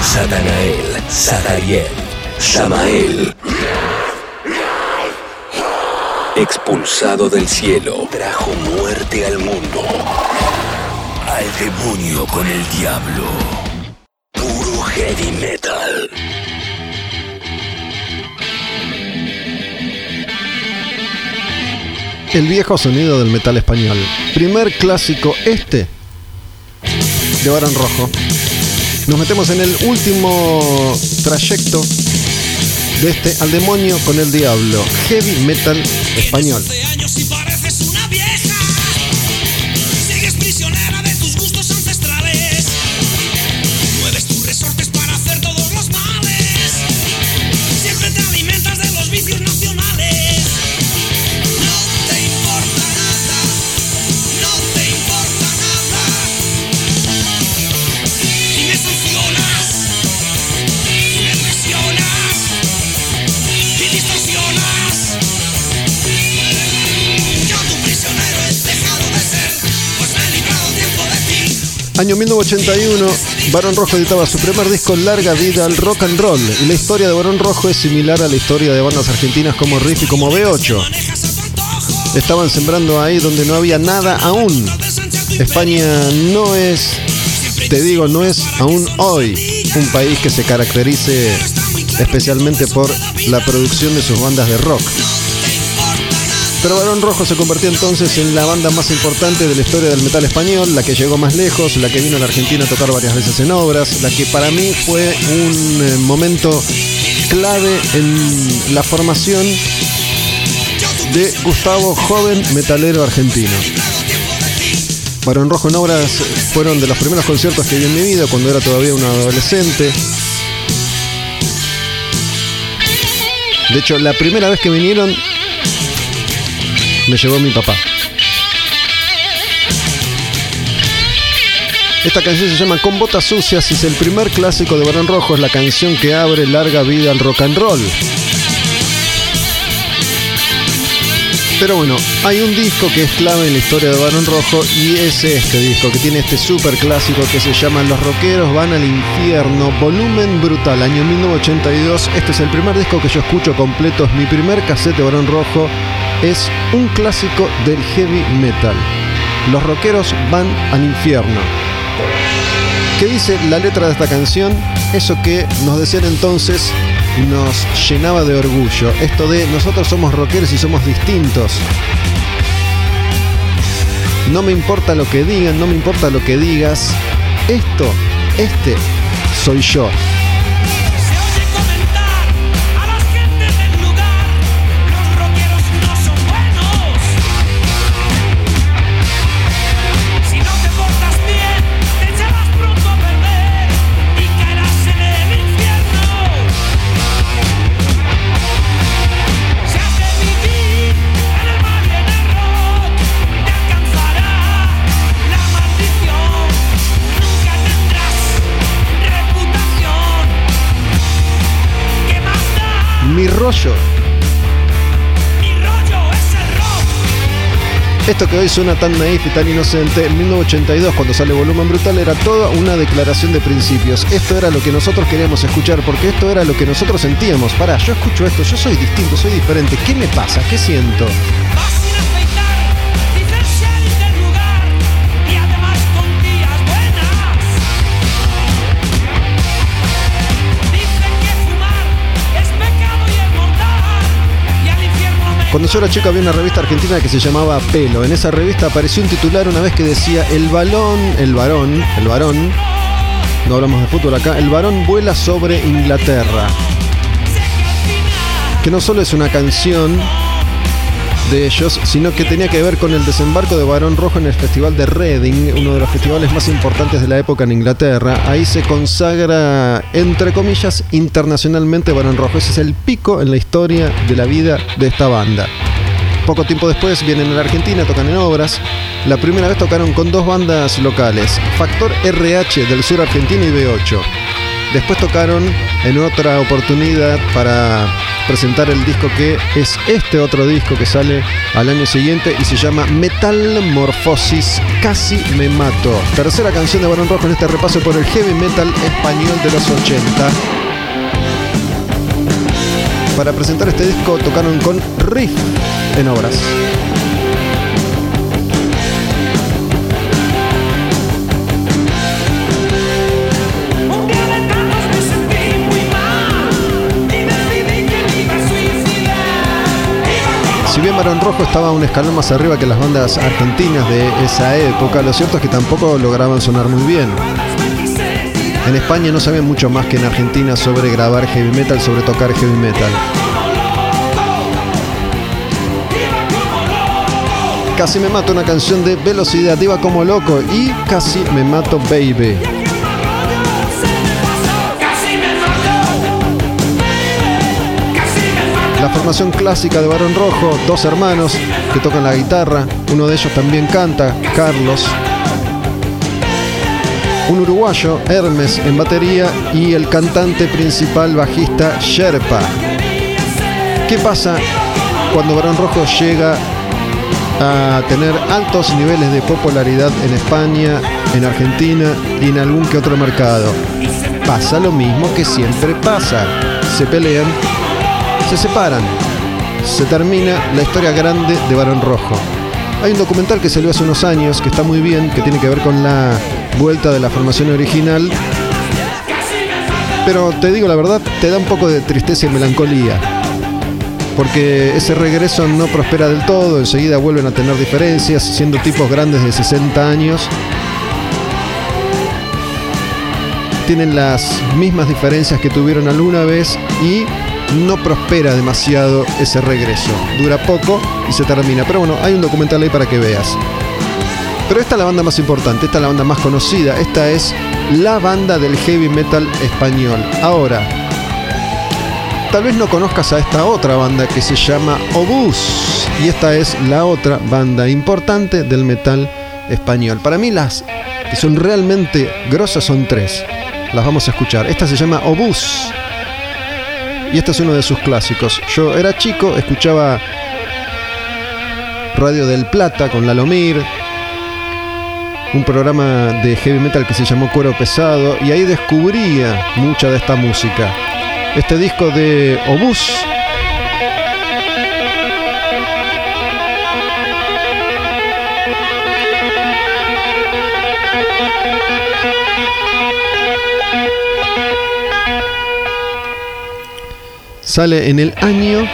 Satanael, Satariel, Samael. Expulsado del cielo, trajo muerte al mundo. Al demonio con el diablo. Puro heavy metal. El viejo sonido del metal español. Primer clásico este de Barón Rojo. Nos metemos en el último trayecto de este al demonio con el diablo. Heavy metal español. Año 1981, Barón Rojo editaba su primer disco Larga Vida al Rock and Roll. Y la historia de Barón Rojo es similar a la historia de bandas argentinas como Riff y como B8. Manejas a tu antojo, Estaban sembrando ahí donde no había nada aún. España no es, te digo, no es aún hoy un país que se caracterice especialmente por la producción de sus bandas de rock. Pero Barón Rojo se convirtió entonces en la banda más importante de la historia del metal español, la que llegó más lejos, la que vino a la Argentina a tocar varias veces en obras, la que para mí fue un eh, momento clave en la formación de Gustavo, joven metalero argentino. Barón Rojo en Obras fueron de los primeros conciertos que vi en mi vida cuando era todavía un adolescente. De hecho, la primera vez que vinieron me llevó mi papá. Esta canción se llama Con botas sucias y es el primer clásico de Barón Rojo, es la canción que abre larga vida al rock and roll. Pero bueno, hay un disco que es clave en la historia de Barón Rojo y es este disco que tiene este super clásico que se llama Los Rockeros van al infierno, volumen brutal, año 1982. Este es el primer disco que yo escucho completo, es mi primer cassette de Barón Rojo. Es un clásico del heavy metal. Los rockeros van al infierno. ¿Qué dice la letra de esta canción? Eso que nos decían entonces nos llenaba de orgullo. Esto de nosotros somos rockeros y somos distintos. No me importa lo que digan, no me importa lo que digas. Esto, este, soy yo. Mi rollo. Mi rollo es el rock. Esto que hoy suena tan naif y tan inocente, en 1982 cuando sale Volumen Brutal era toda una declaración de principios. Esto era lo que nosotros queríamos escuchar porque esto era lo que nosotros sentíamos. Pará, yo escucho esto, yo soy distinto, soy diferente. ¿Qué me pasa? ¿Qué siento? Cuando yo era chico había una revista argentina que se llamaba Pelo. En esa revista apareció un titular una vez que decía el balón, el varón, el varón, no hablamos de fútbol acá, el varón vuela sobre Inglaterra. Que no solo es una canción de ellos, sino que tenía que ver con el desembarco de Barón Rojo en el Festival de Reading, uno de los festivales más importantes de la época en Inglaterra. Ahí se consagra, entre comillas, internacionalmente Barón Rojo. Ese es el pico en la historia de la vida de esta banda. Poco tiempo después vienen a la Argentina, tocan en obras. La primera vez tocaron con dos bandas locales, Factor RH del sur argentino y B8. Después tocaron en otra oportunidad para presentar el disco que es este otro disco que sale al año siguiente y se llama Metalmorfosis Casi Me Mato. Tercera canción de Barón Rojo en este repaso por el heavy metal español de los 80. Para presentar este disco tocaron con Riff en obras. Si bien Barón Rojo estaba un escalón más arriba que las bandas argentinas de esa época, lo cierto es que tampoco lograban sonar muy bien. En España no sabían mucho más que en Argentina sobre grabar heavy metal, sobre tocar heavy metal. Casi me mato una canción de velocidad, iba como loco y casi me mato baby. La formación clásica de Barón Rojo, dos hermanos que tocan la guitarra, uno de ellos también canta, Carlos. Un uruguayo, Hermes, en batería y el cantante principal bajista Sherpa. ¿Qué pasa cuando Barón Rojo llega a tener altos niveles de popularidad en España, en Argentina y en algún que otro mercado? Pasa lo mismo que siempre pasa. Se pelean, se separan. Se termina la historia grande de Barón Rojo. Hay un documental que salió hace unos años que está muy bien, que tiene que ver con la vuelta de la formación original. Pero te digo la verdad, te da un poco de tristeza y melancolía. Porque ese regreso no prospera del todo, enseguida vuelven a tener diferencias, siendo tipos grandes de 60 años. Tienen las mismas diferencias que tuvieron alguna vez y no prospera demasiado ese regreso. Dura poco y se termina. Pero bueno, hay un documental ahí para que veas. Pero esta es la banda más importante, esta es la banda más conocida, esta es la banda del heavy metal español. Ahora, tal vez no conozcas a esta otra banda que se llama Obús. Y esta es la otra banda importante del metal español. Para mí las que son realmente grosas son tres. Las vamos a escuchar. Esta se llama Obús. Y este es uno de sus clásicos. Yo era chico, escuchaba Radio del Plata con Lalomir, un programa de heavy metal que se llamó Cuero Pesado, y ahí descubría mucha de esta música. Este disco de Obús sale en el año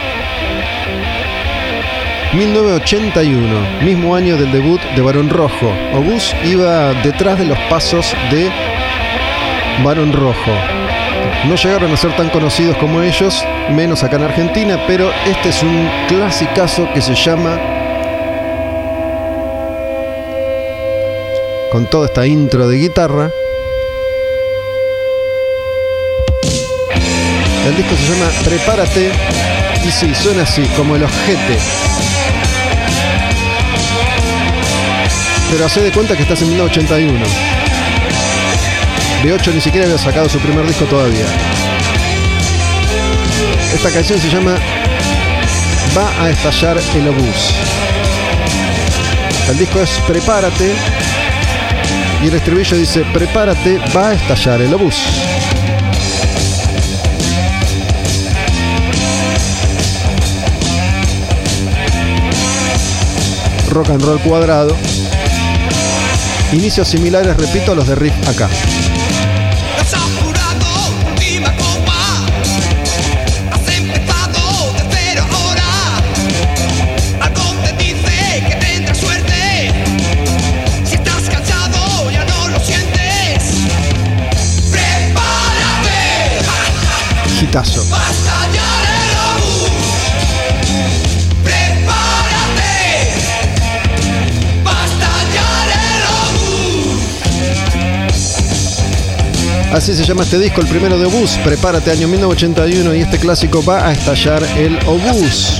1981, mismo año del debut de Barón Rojo. Obús iba detrás de los pasos de Barón Rojo. No llegaron a ser tan conocidos como ellos, menos acá en Argentina, pero este es un clasicazo que se llama con toda esta intro de guitarra. El disco se llama Prepárate y sí, suena así, como el ojete. Pero hace de cuenta que estás en 1981. B8 ni siquiera había sacado su primer disco todavía. Esta canción se llama Va a estallar el obús. El disco es Prepárate y el estribillo dice Prepárate, va a estallar el obús. Rock and roll cuadrado. Inicios similares, repito, a los de Riff acá. Has Así se llama este disco, el primero de Obús. Prepárate, año 1981 y este clásico va a estallar el Obús.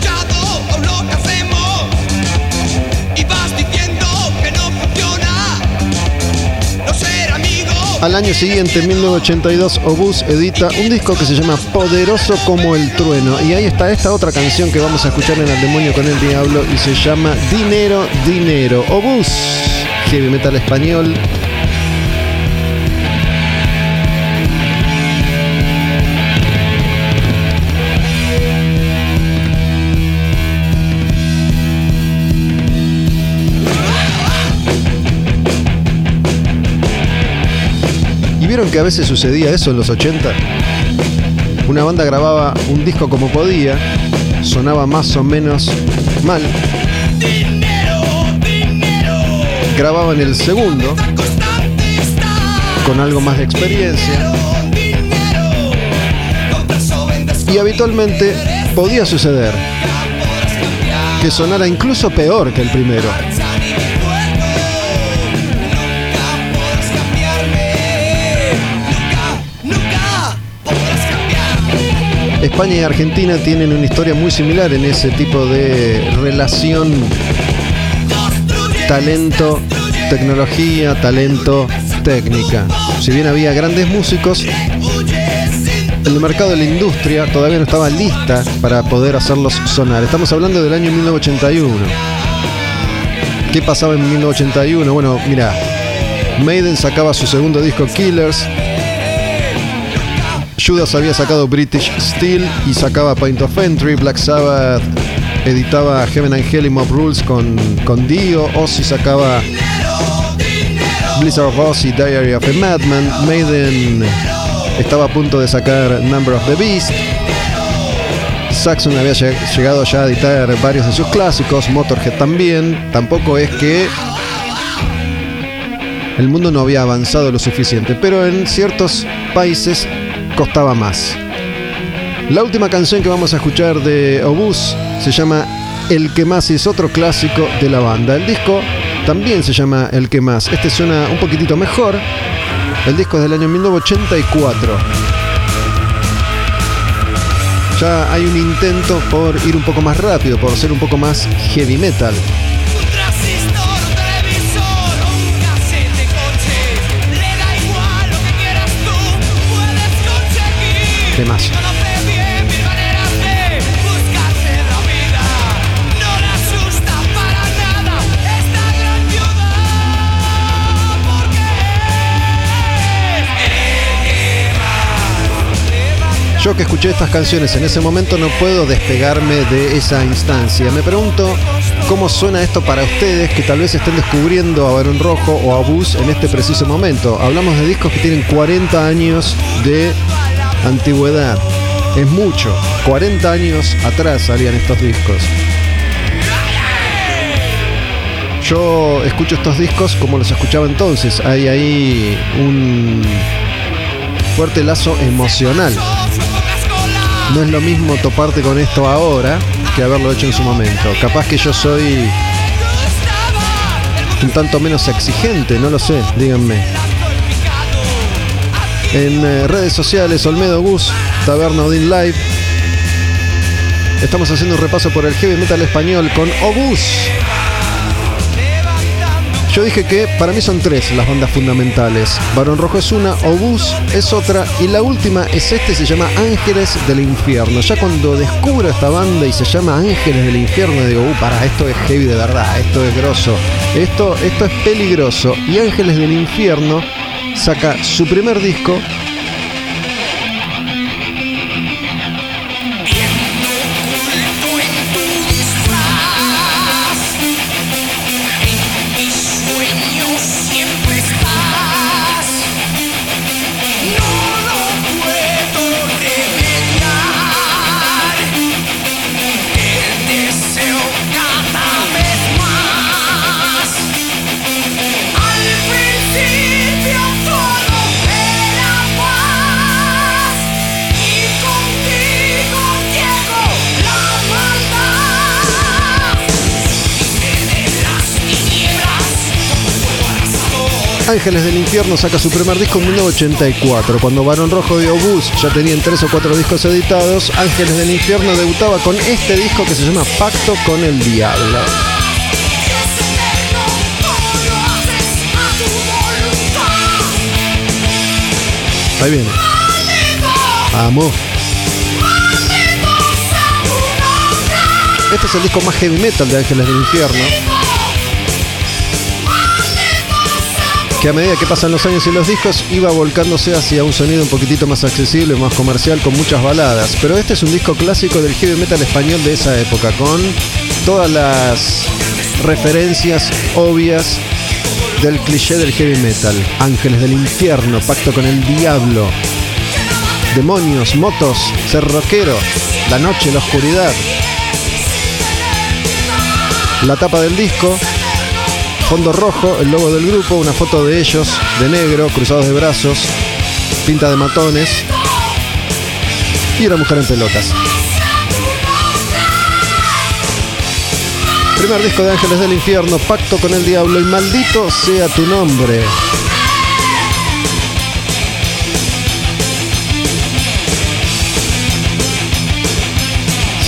Al año siguiente, en 1982, Obús edita un disco que se llama Poderoso como el trueno. Y ahí está esta otra canción que vamos a escuchar en El demonio con el diablo y se llama Dinero, Dinero. Obús, heavy metal español. Que a veces sucedía eso en los 80? Una banda grababa un disco como podía, sonaba más o menos mal, grababan el segundo con algo más de experiencia y habitualmente podía suceder que sonara incluso peor que el primero. España y Argentina tienen una historia muy similar en ese tipo de relación talento, tecnología, talento, técnica. Si bien había grandes músicos, el mercado de la industria todavía no estaba lista para poder hacerlos sonar. Estamos hablando del año 1981. ¿Qué pasaba en 1981? Bueno, mira, Maiden sacaba su segundo disco Killers. Judas había sacado British Steel y sacaba Point of Entry. Black Sabbath editaba Heaven and Hell y Mob Rules con, con Dio. Ozzy sacaba Blizzard of Oz y Diary of a Madman. Maiden estaba a punto de sacar Number of the Beast. Saxon había lleg- llegado ya a editar varios de sus clásicos, Motorhead también. Tampoco es que el mundo no había avanzado lo suficiente, pero en ciertos países costaba más. La última canción que vamos a escuchar de Obús se llama El que más y es otro clásico de la banda. El disco también se llama El que más. Este suena un poquitito mejor. El disco es del año 1984. Ya hay un intento por ir un poco más rápido, por ser un poco más heavy metal. Porque Yo que escuché estas canciones en ese momento no puedo despegarme de esa instancia. Me pregunto cómo suena esto para ustedes que tal vez estén descubriendo a Barón Rojo o a Bus en este preciso momento. Hablamos de discos que tienen 40 años de antigüedad. Es mucho. 40 años atrás salían estos discos. Yo escucho estos discos como los escuchaba entonces. Hay ahí un fuerte lazo emocional. No es lo mismo toparte con esto ahora que haberlo hecho en su momento. Capaz que yo soy un tanto menos exigente, no lo sé, díganme. En eh, redes sociales, Olmedo Gus, Taberna Odin Live. Estamos haciendo un repaso por el heavy metal español con Obús. Yo dije que para mí son tres las bandas fundamentales. Barón Rojo es una, Obús es otra y la última es este, se llama Ángeles del Infierno. Ya cuando descubro esta banda y se llama Ángeles del Infierno, digo, uh, para, esto es heavy de verdad, esto es grosso, esto, esto es peligroso. Y Ángeles del Infierno saca su primer disco Ángeles del Infierno saca su primer disco en 1984. Cuando Barón Rojo y Obús ya tenían tres o cuatro discos editados, Ángeles del Infierno debutaba con este disco que se llama Pacto con el Diablo. Ahí viene. Vamos. Este es el disco más heavy metal de Ángeles del Infierno. Que a medida que pasan los años y los discos iba volcándose hacia un sonido un poquitito más accesible, más comercial, con muchas baladas. Pero este es un disco clásico del heavy metal español de esa época, con todas las referencias obvias del cliché del heavy metal. Ángeles del infierno, pacto con el diablo, demonios, motos, ser rockero, la noche, la oscuridad. La tapa del disco, fondo rojo, el logo del grupo, una foto de ellos, de negro, cruzados de brazos, pinta de matones y una mujer en pelotas. Primer disco de Ángeles del Infierno, Pacto con el Diablo y maldito sea tu nombre.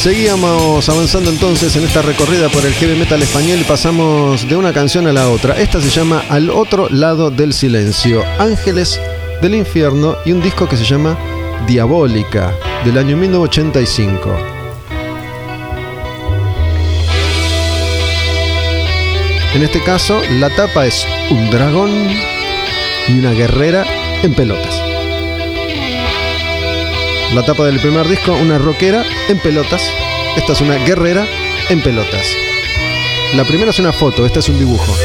Seguíamos avanzando entonces en esta recorrida por el heavy metal español y pasamos de una canción a la otra. Esta se llama Al otro lado del silencio, Ángeles del Infierno y un disco que se llama Diabólica del año 1985. En este caso, la tapa es un dragón y una guerrera en pelotas. La tapa del primer disco, una rockera en pelotas. Esta es una guerrera en pelotas. La primera es una foto, esta es un dibujo.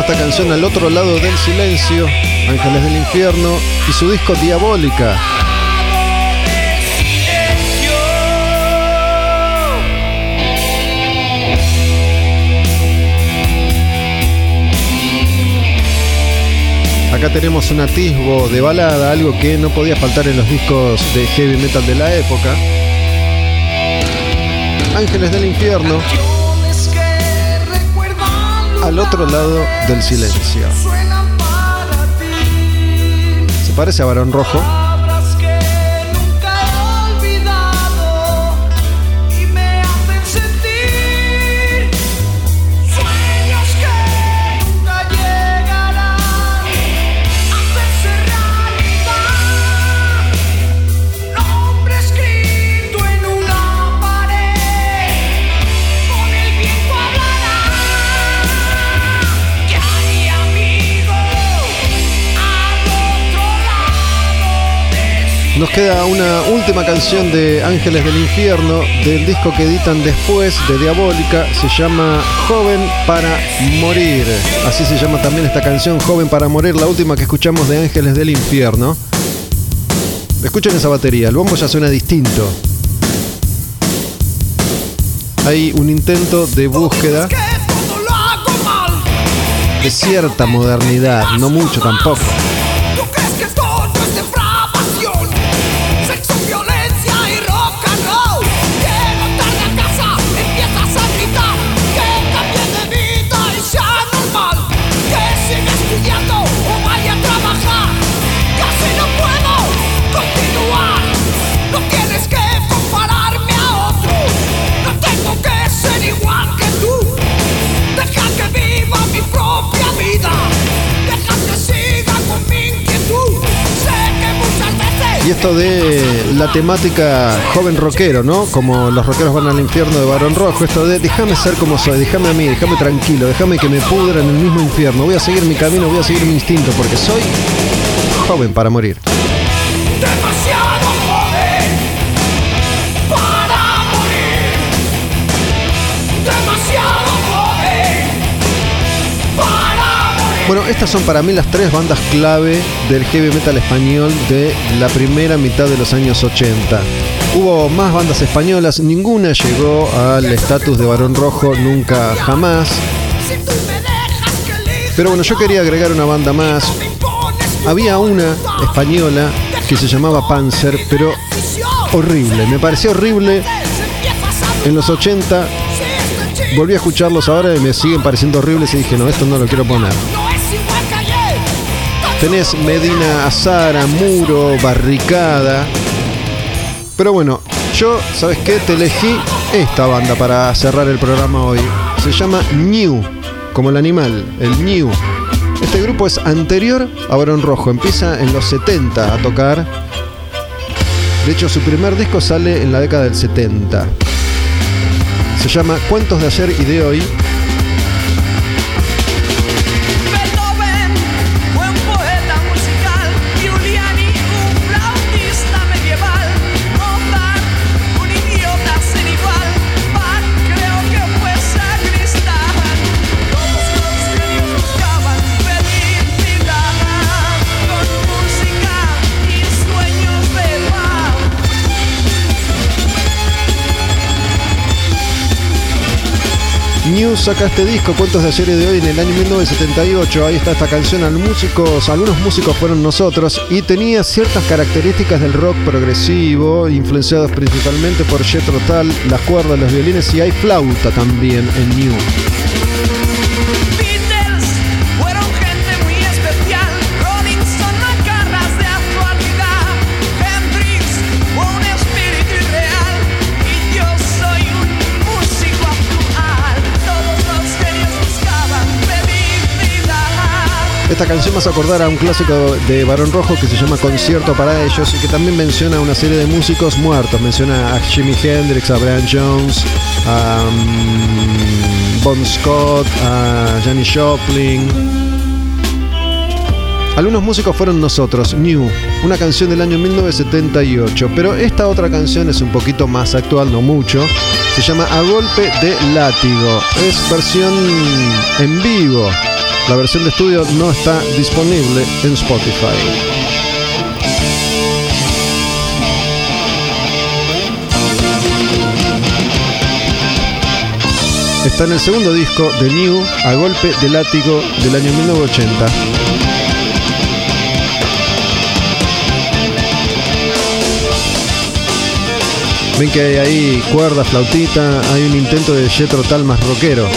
Esta canción Al otro lado del silencio, Ángeles del Infierno y su disco Diabólica. Acá tenemos un atisbo de balada, algo que no podía faltar en los discos de heavy metal de la época. Ángeles del Infierno, al otro lado del silencio. Se parece a Barón Rojo. Nos queda una última canción de Ángeles del Infierno del disco que editan después de Diabólica. Se llama Joven para Morir. Así se llama también esta canción, Joven para Morir, la última que escuchamos de Ángeles del Infierno. Escuchen esa batería, el bombo ya suena distinto. Hay un intento de búsqueda de cierta modernidad, no mucho tampoco. De la temática joven rockero, ¿no? Como los rockeros van al infierno de Barón Rojo, esto de déjame ser como soy, déjame a mí, déjame tranquilo, déjame que me pudra en el mismo infierno, voy a seguir mi camino, voy a seguir mi instinto, porque soy joven para morir. Bueno, estas son para mí las tres bandas clave del heavy metal español de la primera mitad de los años 80. Hubo más bandas españolas, ninguna llegó al estatus de Barón Rojo nunca jamás. Pero bueno, yo quería agregar una banda más. Había una española que se llamaba Panzer, pero horrible. Me pareció horrible en los 80. Volví a escucharlos ahora y me siguen pareciendo horribles y dije, no, esto no lo quiero poner. Tenés Medina Azara, Muro, Barricada. Pero bueno, yo, ¿sabes qué? Te elegí esta banda para cerrar el programa hoy. Se llama New, como el animal, el New. Este grupo es anterior a Barón Rojo, empieza en los 70 a tocar. De hecho, su primer disco sale en la década del 70. Se llama Cuentos de ayer y de hoy New saca este disco, Cuentos de y de hoy, en el año 1978. Ahí está esta canción. Al músicos, algunos músicos fueron nosotros y tenía ciertas características del rock progresivo, influenciados principalmente por Jethro Tull, las cuerdas, los violines y hay flauta también en New. Esta canción vas a acordar a un clásico de Barón Rojo que se llama Concierto para ellos y que también menciona a una serie de músicos muertos. Menciona a Jimi Hendrix, a Brian Jones, a mm, Bon Scott, a Janis Joplin. Algunos músicos fueron nosotros, New, una canción del año 1978, pero esta otra canción es un poquito más actual, no mucho. Se llama A Golpe de Látigo. Es versión en vivo. La versión de estudio no está disponible en Spotify. Está en el segundo disco de New, A Golpe de Látigo del año 1980. Ven que hay ahí cuerda, flautita, hay un intento de Jethro Tull más rockero.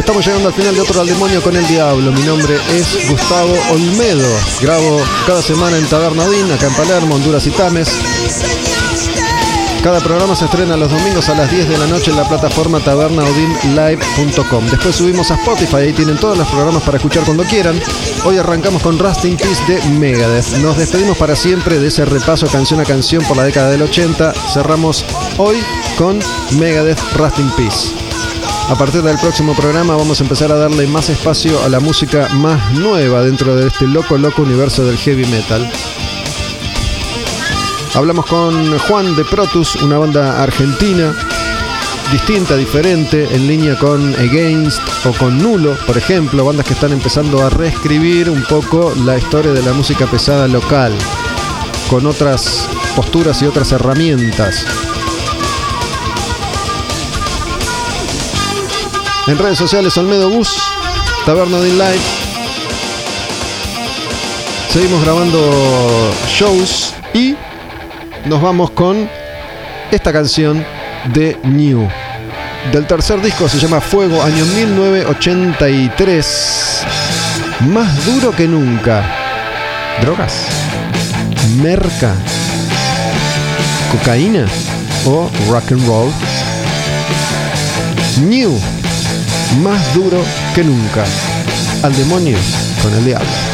Estamos llegando al final de otro al demonio con el diablo. Mi nombre es Gustavo Olmedo. Grabo cada semana en Taberna Odín, acá en Palermo, Honduras y Tames. Cada programa se estrena los domingos a las 10 de la noche en la plataforma tabernaodinlive.com. Después subimos a Spotify, ahí tienen todos los programas para escuchar cuando quieran. Hoy arrancamos con Rust in Peace de Megadeth. Nos despedimos para siempre de ese repaso canción a canción por la década del 80. Cerramos hoy con Megadeth Rust in Peace. A partir del próximo programa vamos a empezar a darle más espacio a la música más nueva dentro de este loco, loco universo del heavy metal. Hablamos con Juan de Protus, una banda argentina, distinta, diferente, en línea con Against o con Nulo, por ejemplo, bandas que están empezando a reescribir un poco la historia de la música pesada local, con otras posturas y otras herramientas. En redes sociales Olmedo Bus, Taberna de Live. Seguimos grabando shows y nos vamos con esta canción de New. Del tercer disco se llama Fuego, año 1983. Más duro que nunca. ¿Drogas? ¿Merca? ¿Cocaína? ¿O rock and roll? New. Más duro que nunca. Al demonio con el diablo.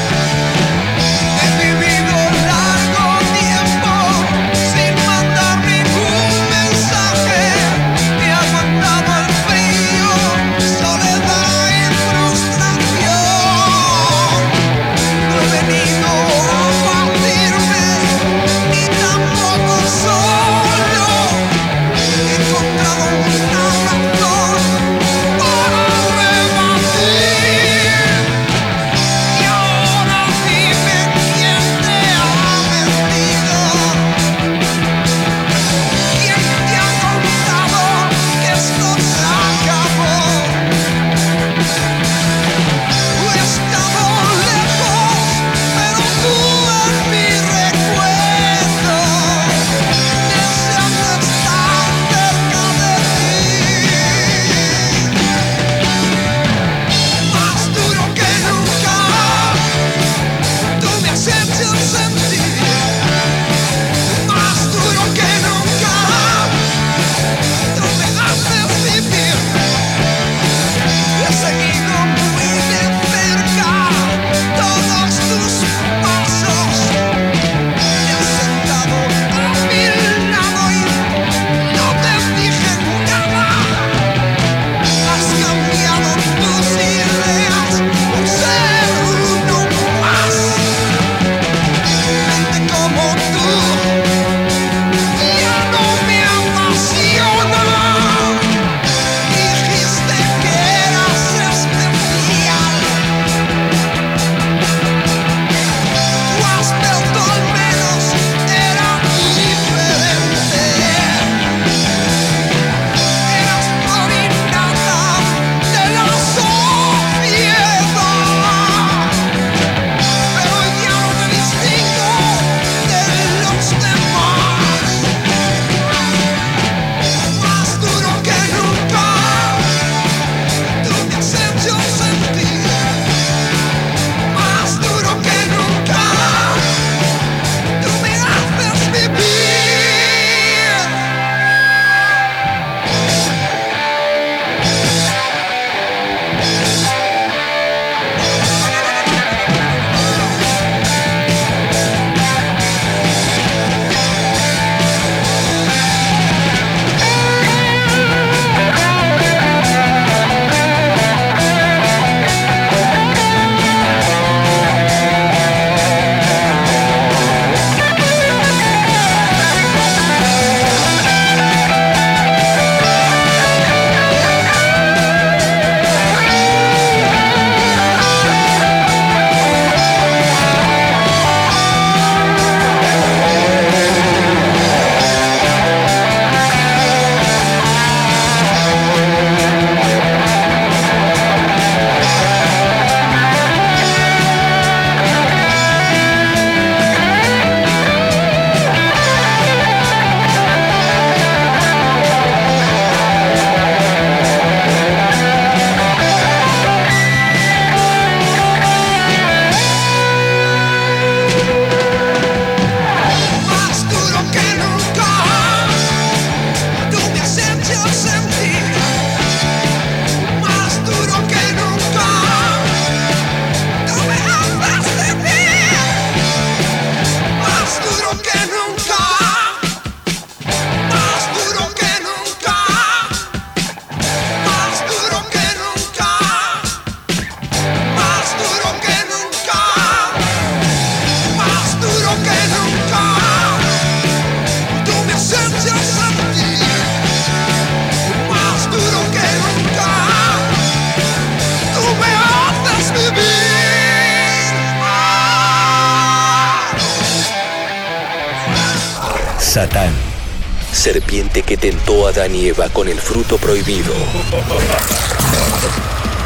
prohibido.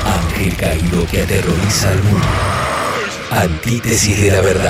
Ángel caído que aterroriza al mundo. Antítesis de la verdad.